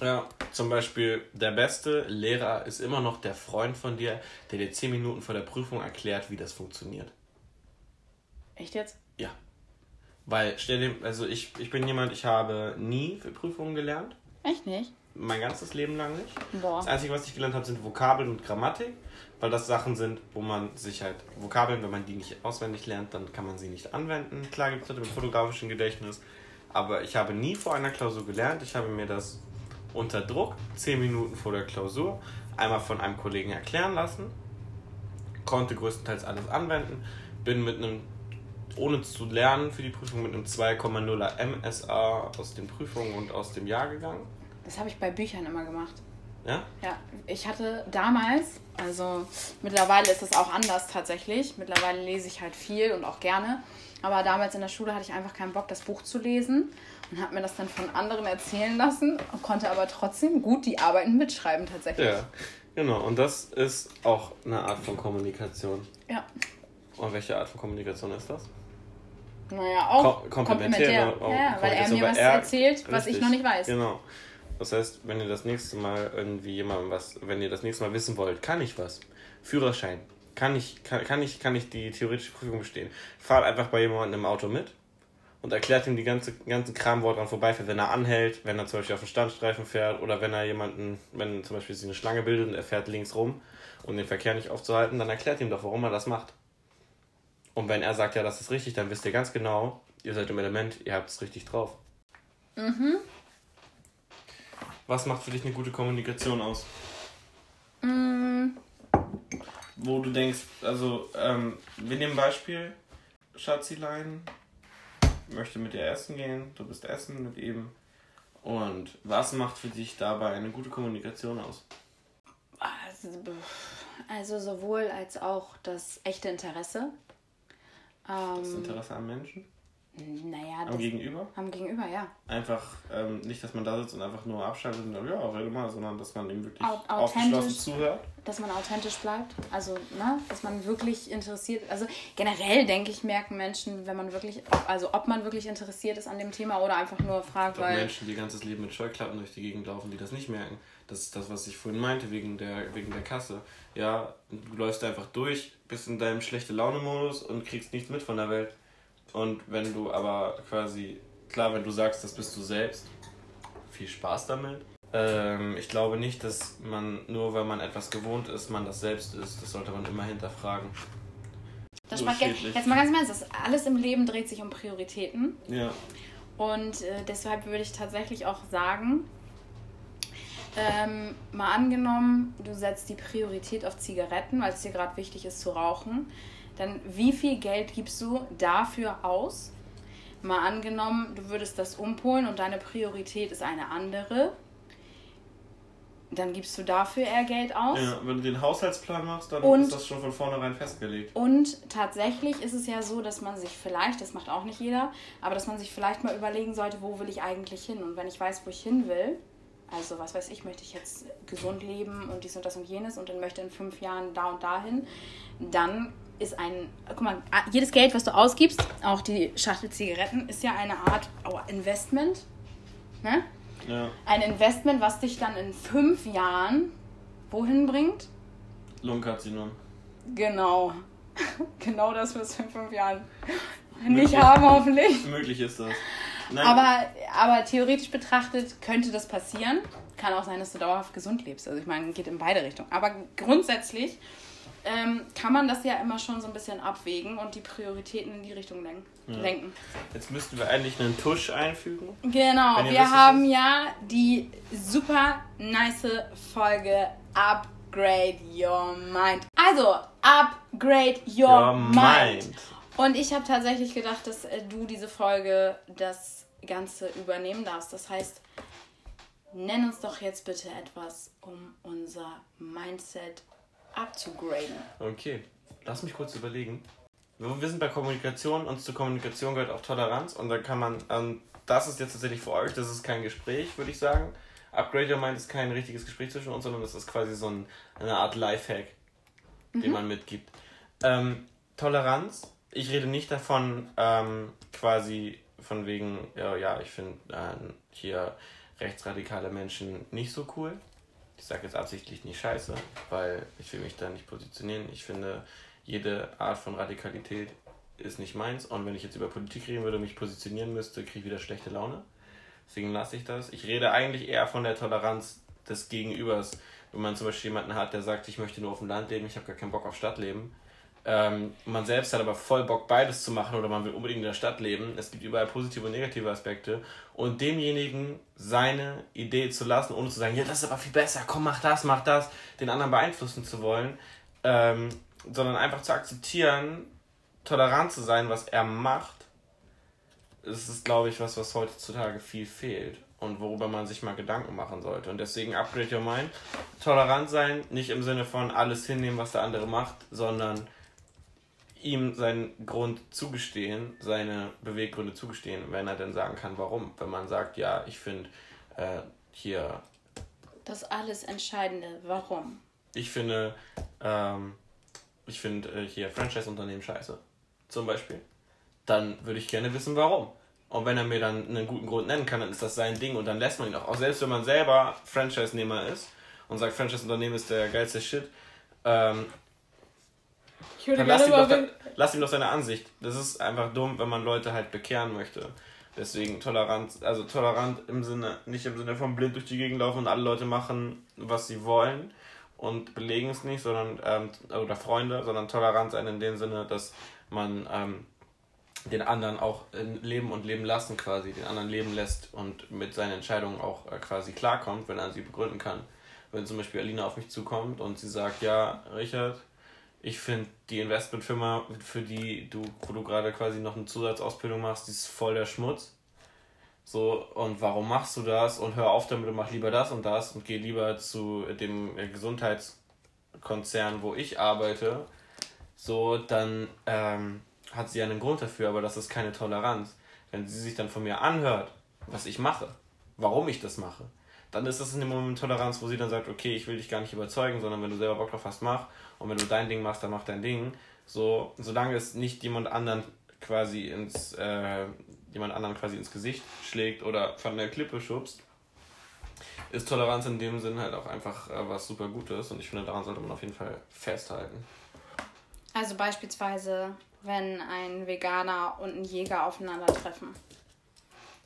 Ja, zum Beispiel der beste Lehrer ist immer noch der Freund von dir, der dir zehn Minuten vor der Prüfung erklärt, wie das funktioniert. Echt jetzt? Ja. Weil, stell dir, also ich, ich bin jemand, ich habe nie für Prüfungen gelernt. Echt nicht? Mein ganzes Leben lang nicht. Boah. Das Einzige, was ich gelernt habe, sind Vokabeln und Grammatik weil das Sachen sind, wo man sich halt Vokabeln, wenn man die nicht auswendig lernt, dann kann man sie nicht anwenden. Klar gibt es Leute mit fotografischem Gedächtnis, aber ich habe nie vor einer Klausur gelernt. Ich habe mir das unter Druck, zehn Minuten vor der Klausur, einmal von einem Kollegen erklären lassen, konnte größtenteils alles anwenden, bin mit einem, ohne zu lernen für die Prüfung, mit einem 2,0er MSA aus den Prüfungen und aus dem Jahr gegangen. Das habe ich bei Büchern immer gemacht. Ja? Ja, ich hatte damals, also mittlerweile ist es auch anders tatsächlich. Mittlerweile lese ich halt viel und auch gerne. Aber damals in der Schule hatte ich einfach keinen Bock, das Buch zu lesen und habe mir das dann von anderen erzählen lassen und konnte aber trotzdem gut die Arbeiten mitschreiben tatsächlich. Ja, genau. Und das ist auch eine Art von Kommunikation. Ja. Und welche Art von Kommunikation ist das? Naja, auch Kom komplementär. komplementär. Ja, weil er mir was erzählt, was richtig, ich noch nicht weiß. Genau. Das heißt, wenn ihr das nächste Mal irgendwie jemandem was, wenn ihr das nächste Mal wissen wollt, kann ich was? Führerschein. Kann ich, kann, kann ich, kann ich die theoretische Prüfung bestehen? Fahrt einfach bei jemandem im Auto mit und erklärt ihm die ganze, ganzen Kram, wo er dran vorbeifährt, wenn er anhält, wenn er zum Beispiel auf den Standstreifen fährt oder wenn er jemanden, wenn zum Beispiel sich eine Schlange bildet und er fährt links rum, um den Verkehr nicht aufzuhalten, dann erklärt ihm doch, warum er das macht. Und wenn er sagt, ja, das ist richtig, dann wisst ihr ganz genau, ihr seid im Element, ihr habt es richtig drauf. Mhm. Was macht für dich eine gute Kommunikation aus? Mm. Wo du denkst, also, ähm, wir nehmen Beispiel, Schatzilein möchte mit dir essen gehen, du bist essen mit ihm. Und was macht für dich dabei eine gute Kommunikation aus? Also sowohl als auch das echte Interesse. Das Interesse am Menschen? Naja, Am Gegenüber? am Gegenüber, ja. Einfach ähm, nicht, dass man da sitzt und einfach nur abschaltet und ja, rede mal, sondern dass man ihm wirklich Au- aufgeschlossen authentisch. zuhört. Dass man authentisch bleibt. Also, ne, dass man wirklich interessiert. Also generell denke ich, merken Menschen, wenn man wirklich, also ob man wirklich interessiert ist an dem Thema oder einfach nur fragt, weil. Menschen, die ihr ganzes Leben mit Scheuklappen durch die Gegend laufen, die das nicht merken. Das ist das, was ich vorhin meinte, wegen der, wegen der Kasse. Ja, du läufst einfach durch, bist in deinem schlechte Laune-Modus und kriegst nichts mit von der Welt. Und wenn du aber quasi, klar, wenn du sagst, das bist du selbst, viel Spaß damit. Ähm, ich glaube nicht, dass man, nur weil man etwas gewohnt ist, man das selbst ist. Das sollte man immer hinterfragen. Das So macht, schädlich. jetzt mal ganz im Ernst, das alles im Leben dreht sich um Prioritäten. Ja. Und äh, deshalb würde ich tatsächlich auch sagen, ähm, mal angenommen, du setzt die Priorität auf Zigaretten, weil es dir gerade wichtig ist zu rauchen, dann wie viel Geld gibst du dafür aus? Mal angenommen, du würdest das umpolen und deine Priorität ist eine andere, dann gibst du dafür eher Geld aus. ja. Wenn du den Haushaltsplan machst, dann Und- ist das schon von vornherein festgelegt. Und tatsächlich ist es ja so, dass man sich vielleicht, das macht auch nicht jeder, aber dass man sich vielleicht mal überlegen sollte, wo will ich eigentlich hin? Und wenn ich weiß, wo ich hin will, also was weiß ich, möchte ich jetzt gesund leben und dies und das und jenes und dann möchte in fünf Jahren da und dahin, dann ist ein, guck mal, jedes Geld, was du ausgibst, auch die Schachtel Zigaretten, ist ja eine Art oh, Investment. Ne? Ja. Ein Investment, was dich dann in fünf Jahren wohin bringt? Lungenkarzinom. Genau. genau das wirst du in fünf Jahren nicht haben, hoffentlich. Möglich ist das. Nein, Aber, aber theoretisch betrachtet könnte das passieren. Kann auch sein, dass du dauerhaft gesund lebst. Also ich meine, geht in beide Richtungen. Aber grundsätzlich ähm, kann man das ja immer schon so ein bisschen abwägen und die Prioritäten in die Richtung lenken. lenken. jetzt müssten wir eigentlich einen Tusch einfügen. Genau, wir wisst, haben ja die super nice Folge Upgrade Your Mind. Also, Upgrade Your, Your mind. mind. Und ich habe tatsächlich gedacht, dass äh, du diese Folge das Ganze übernehmen darfst. Das heißt, nenn uns doch jetzt bitte etwas, um unser Mindset abzugraden. Okay, lass mich kurz überlegen. Wir sind bei Kommunikation und zu Kommunikation gehört auch Toleranz und da kann man, ähm, das ist jetzt tatsächlich für euch, das ist kein Gespräch, würde ich sagen. Upgrade Your Mind ist kein richtiges Gespräch zwischen uns, sondern das ist quasi so ein, eine Art Lifehack, den man mitgibt. Ähm, Toleranz, ich rede nicht davon, ähm, quasi von wegen, ja, ja ich finde äh, hier rechtsradikale Menschen nicht so cool. Ich sage jetzt absichtlich nicht scheiße, weil ich will mich da nicht positionieren. Ich finde, jede Art von Radikalität ist nicht meins. Und wenn ich jetzt über Politik reden würde und mich positionieren müsste, kriege ich wieder schlechte Laune. Deswegen lasse ich das. Ich rede eigentlich eher von der Toleranz des Gegenübers. Wenn man zum Beispiel jemanden hat, der sagt, ich möchte nur auf dem Land leben, ich habe gar keinen Bock auf Stadtleben. Ähm, man selbst hat aber voll Bock, beides zu machen oder man will unbedingt in der Stadt leben. Es gibt überall positive und negative Aspekte. Und demjenigen seine Idee zu lassen, ohne zu sagen, ja, das ist aber viel besser, komm, mach das, mach das, den anderen beeinflussen zu wollen, ähm, sondern einfach zu akzeptieren, tolerant zu sein, was er macht, ist es, glaube ich, was, was heutzutage viel fehlt und worüber man sich mal Gedanken machen sollte. Und deswegen upgrade your mind. Tolerant sein, nicht im Sinne von alles hinnehmen, was der andere macht, sondern ihm seinen Grund zugestehen, seine Beweggründe zugestehen, wenn er denn sagen kann, warum. Wenn man sagt, ja, ich finde äh, hier, Das alles Entscheidende, warum? ich finde, ähm, ich finde äh, hier Franchise-Unternehmen scheiße, zum Beispiel, dann würde ich gerne wissen, warum. Und wenn er mir dann einen guten Grund nennen kann, dann ist das sein Ding und dann lässt man ihn auch. Auch selbst wenn man selber Franchise-Nehmer ist und sagt, Franchise-Unternehmen ist der geilste Shit, ähm, würde dann lass ihm, gerne doch, mal da- lass ihm doch seine Ansicht. Das ist einfach dumm, wenn man Leute halt bekehren möchte. Deswegen Toleranz, also tolerant im Sinne, nicht im Sinne von blind durch die Gegend laufen und alle Leute machen, was sie wollen und belegen es nicht, sondern, ähm, oder Freunde, sondern tolerant sein in dem Sinne, dass man ähm, den anderen auch leben und leben lassen quasi, den anderen leben lässt und mit seinen Entscheidungen auch äh, quasi klarkommt, wenn er sie begründen kann. Wenn zum Beispiel Alina auf mich zukommt und sie sagt, ja, Richard, ich finde die Investmentfirma, für die du, wo du gerade quasi noch eine Zusatzausbildung machst, die ist voll der Schmutz. So, und warum machst du das? Und hör auf damit und mach lieber das und das und geh lieber zu dem äh, Gesundheits, Konzern, wo ich arbeite, so, dann ähm, hat sie einen Grund dafür, aber das ist keine Toleranz. Wenn sie sich dann von mir anhört, was ich mache, warum ich das mache, dann ist das in dem Moment Toleranz, wo sie dann sagt, okay, ich will dich gar nicht überzeugen, sondern wenn du selber Bock drauf hast, mach. Und wenn du dein Ding machst, dann mach dein Ding. So, solange es nicht jemand anderen quasi ins, äh, jemand anderen quasi ins Gesicht schlägt oder von der Klippe schubst, ist Toleranz in dem Sinn halt auch einfach äh, was super Gutes und ich finde, daran sollte man auf jeden Fall festhalten. Also beispielsweise, wenn ein Veganer und ein Jäger aufeinandertreffen.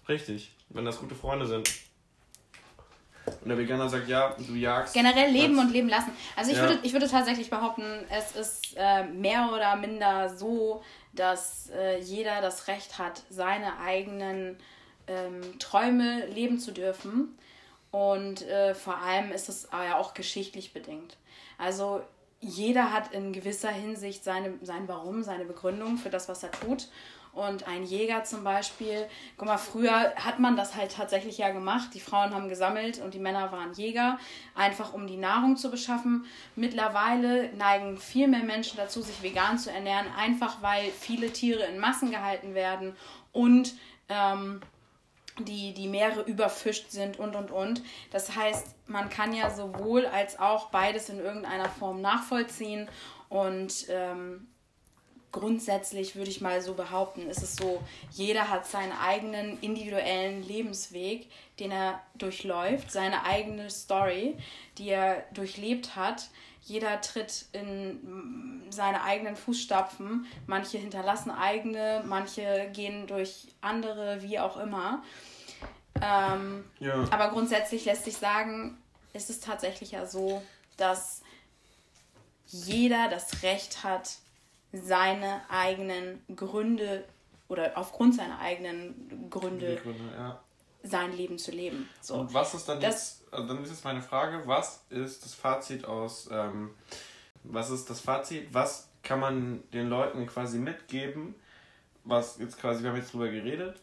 Richtig, wenn das gute Freunde sind. Und der Veganer sagt, ja, du jagst. Generell leben und leben lassen. Also ich, ja. würde, ich würde tatsächlich behaupten, es ist äh, mehr oder minder so, dass äh, jeder das Recht hat, seine eigenen ähm, Träume leben zu dürfen. Und äh, vor allem ist es ja auch geschichtlich bedingt. Also jeder hat in gewisser Hinsicht seine, sein Warum, seine Begründung für das, was er tut. Und ein Jäger zum Beispiel, guck mal, früher hat man das halt tatsächlich ja gemacht. Die Frauen haben gesammelt und die Männer waren Jäger, einfach um die Nahrung zu beschaffen. Mittlerweile neigen viel mehr Menschen dazu, sich vegan zu ernähren, einfach weil viele Tiere in Massen gehalten werden und ähm, die, die Meere überfischt sind und und und. Das heißt, man kann ja sowohl als auch beides in irgendeiner Form nachvollziehen und ähm, grundsätzlich würde ich mal so behaupten, ist es so, jeder hat seinen eigenen individuellen Lebensweg, den er durchläuft, seine eigene Story, die er durchlebt hat. Jeder tritt in seine eigenen Fußstapfen. Manche hinterlassen eigene, manche gehen durch andere, wie auch immer. Ähm, ja. Aber grundsätzlich lässt sich sagen, ist es tatsächlich ja so, dass jeder das Recht hat, seine eigenen Gründe oder aufgrund seiner eigenen Gründe, Gründe ja. sein Leben zu leben. So. Und was ist dann das, jetzt, also dann ist jetzt meine Frage, was ist das Fazit aus, ähm, was ist das Fazit, was kann man den Leuten quasi mitgeben, was jetzt quasi, wir haben jetzt drüber geredet,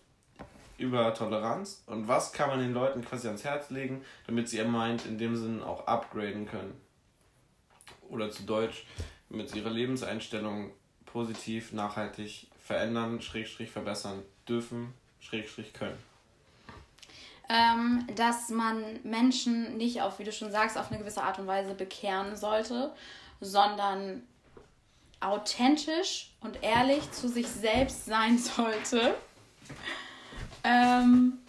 über Toleranz und was kann man den Leuten quasi ans Herz legen, damit sie ihr Mind in dem Sinn auch upgraden können. Oder zu Deutsch, damit sie ihre Lebenseinstellung positiv, nachhaltig verändern, Schrägstrich verbessern dürfen, Schrägstrich können? Ähm, dass man Menschen nicht auf, wie du schon sagst, auf eine gewisse Art und Weise bekehren sollte, sondern authentisch und ehrlich zu sich selbst sein sollte. Ähm,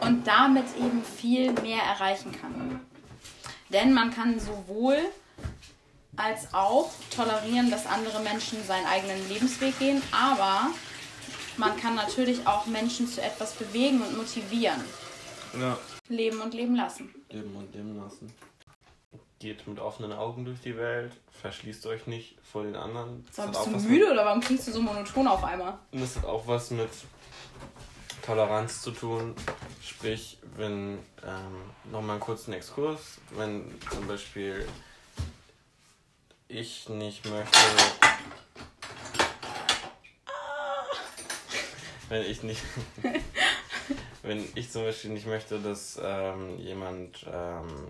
und damit eben viel mehr erreichen kann. Denn man kann sowohl als auch tolerieren, dass andere Menschen seinen eigenen Lebensweg gehen, aber man kann natürlich auch Menschen zu etwas bewegen und motivieren. Ja. Leben und leben lassen. Leben und leben lassen. Geht mit offenen Augen durch die Welt, verschließt euch nicht vor den anderen. So, bist du müde mit, oder warum klingst du so monoton auf einmal? Und das hat auch was mit Toleranz zu tun. Sprich, wenn, ähm, nochmal einen kurzen Exkurs, wenn zum Beispiel ich nicht möchte. wenn ich nicht. wenn ich zum Beispiel nicht möchte, dass ähm, jemand ähm,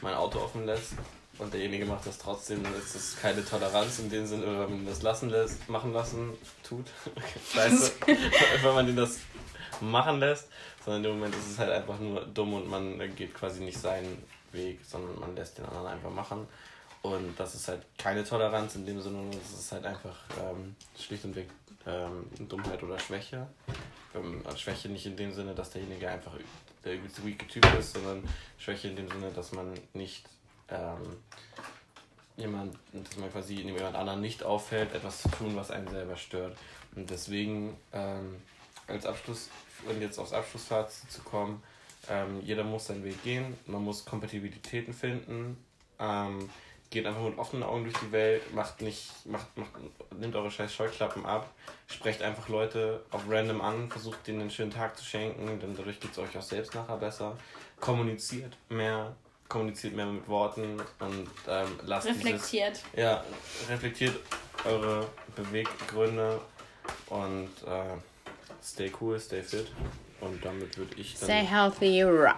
mein Auto offen lässt und derjenige macht das trotzdem, dann ist das keine Toleranz in dem Sinne, wenn man das lassen lässt, machen lassen tut. Scheiße. wenn man den das machen lässt, sondern in dem Moment ist es halt einfach nur dumm und man geht quasi nicht seinen Weg, sondern man lässt den anderen einfach machen. Und das ist halt keine Toleranz in dem Sinne, das ist halt einfach ähm, schlicht und weg ähm, Dummheit oder Schwäche. Ähm, also Schwäche nicht in dem Sinne, dass derjenige einfach der übelste weak Typ ist, sondern Schwäche in dem Sinne, dass man nicht ähm, jemand, dass man quasi jemand anderen nicht auffällt, etwas zu tun, was einen selber stört. Und deswegen ähm, als Abschluss, und jetzt aufs Abschlussfazit zu kommen, ähm, jeder muss seinen Weg gehen, man muss Kompatibilitäten finden. Ähm, geht einfach mit offenen Augen durch die Welt, macht nicht, macht, macht, nimmt eure scheiß Scheuklappen ab, sprecht einfach Leute auf random an, versucht denen einen schönen Tag zu schenken, denn dadurch geht es euch auch selbst nachher besser. Kommuniziert mehr, kommuniziert mehr mit Worten und ähm, lasst Reflektiert. Dieses, ja, reflektiert eure Beweggründe und äh, stay cool, stay fit. Und damit würde ich dann. Stay healthy, rah.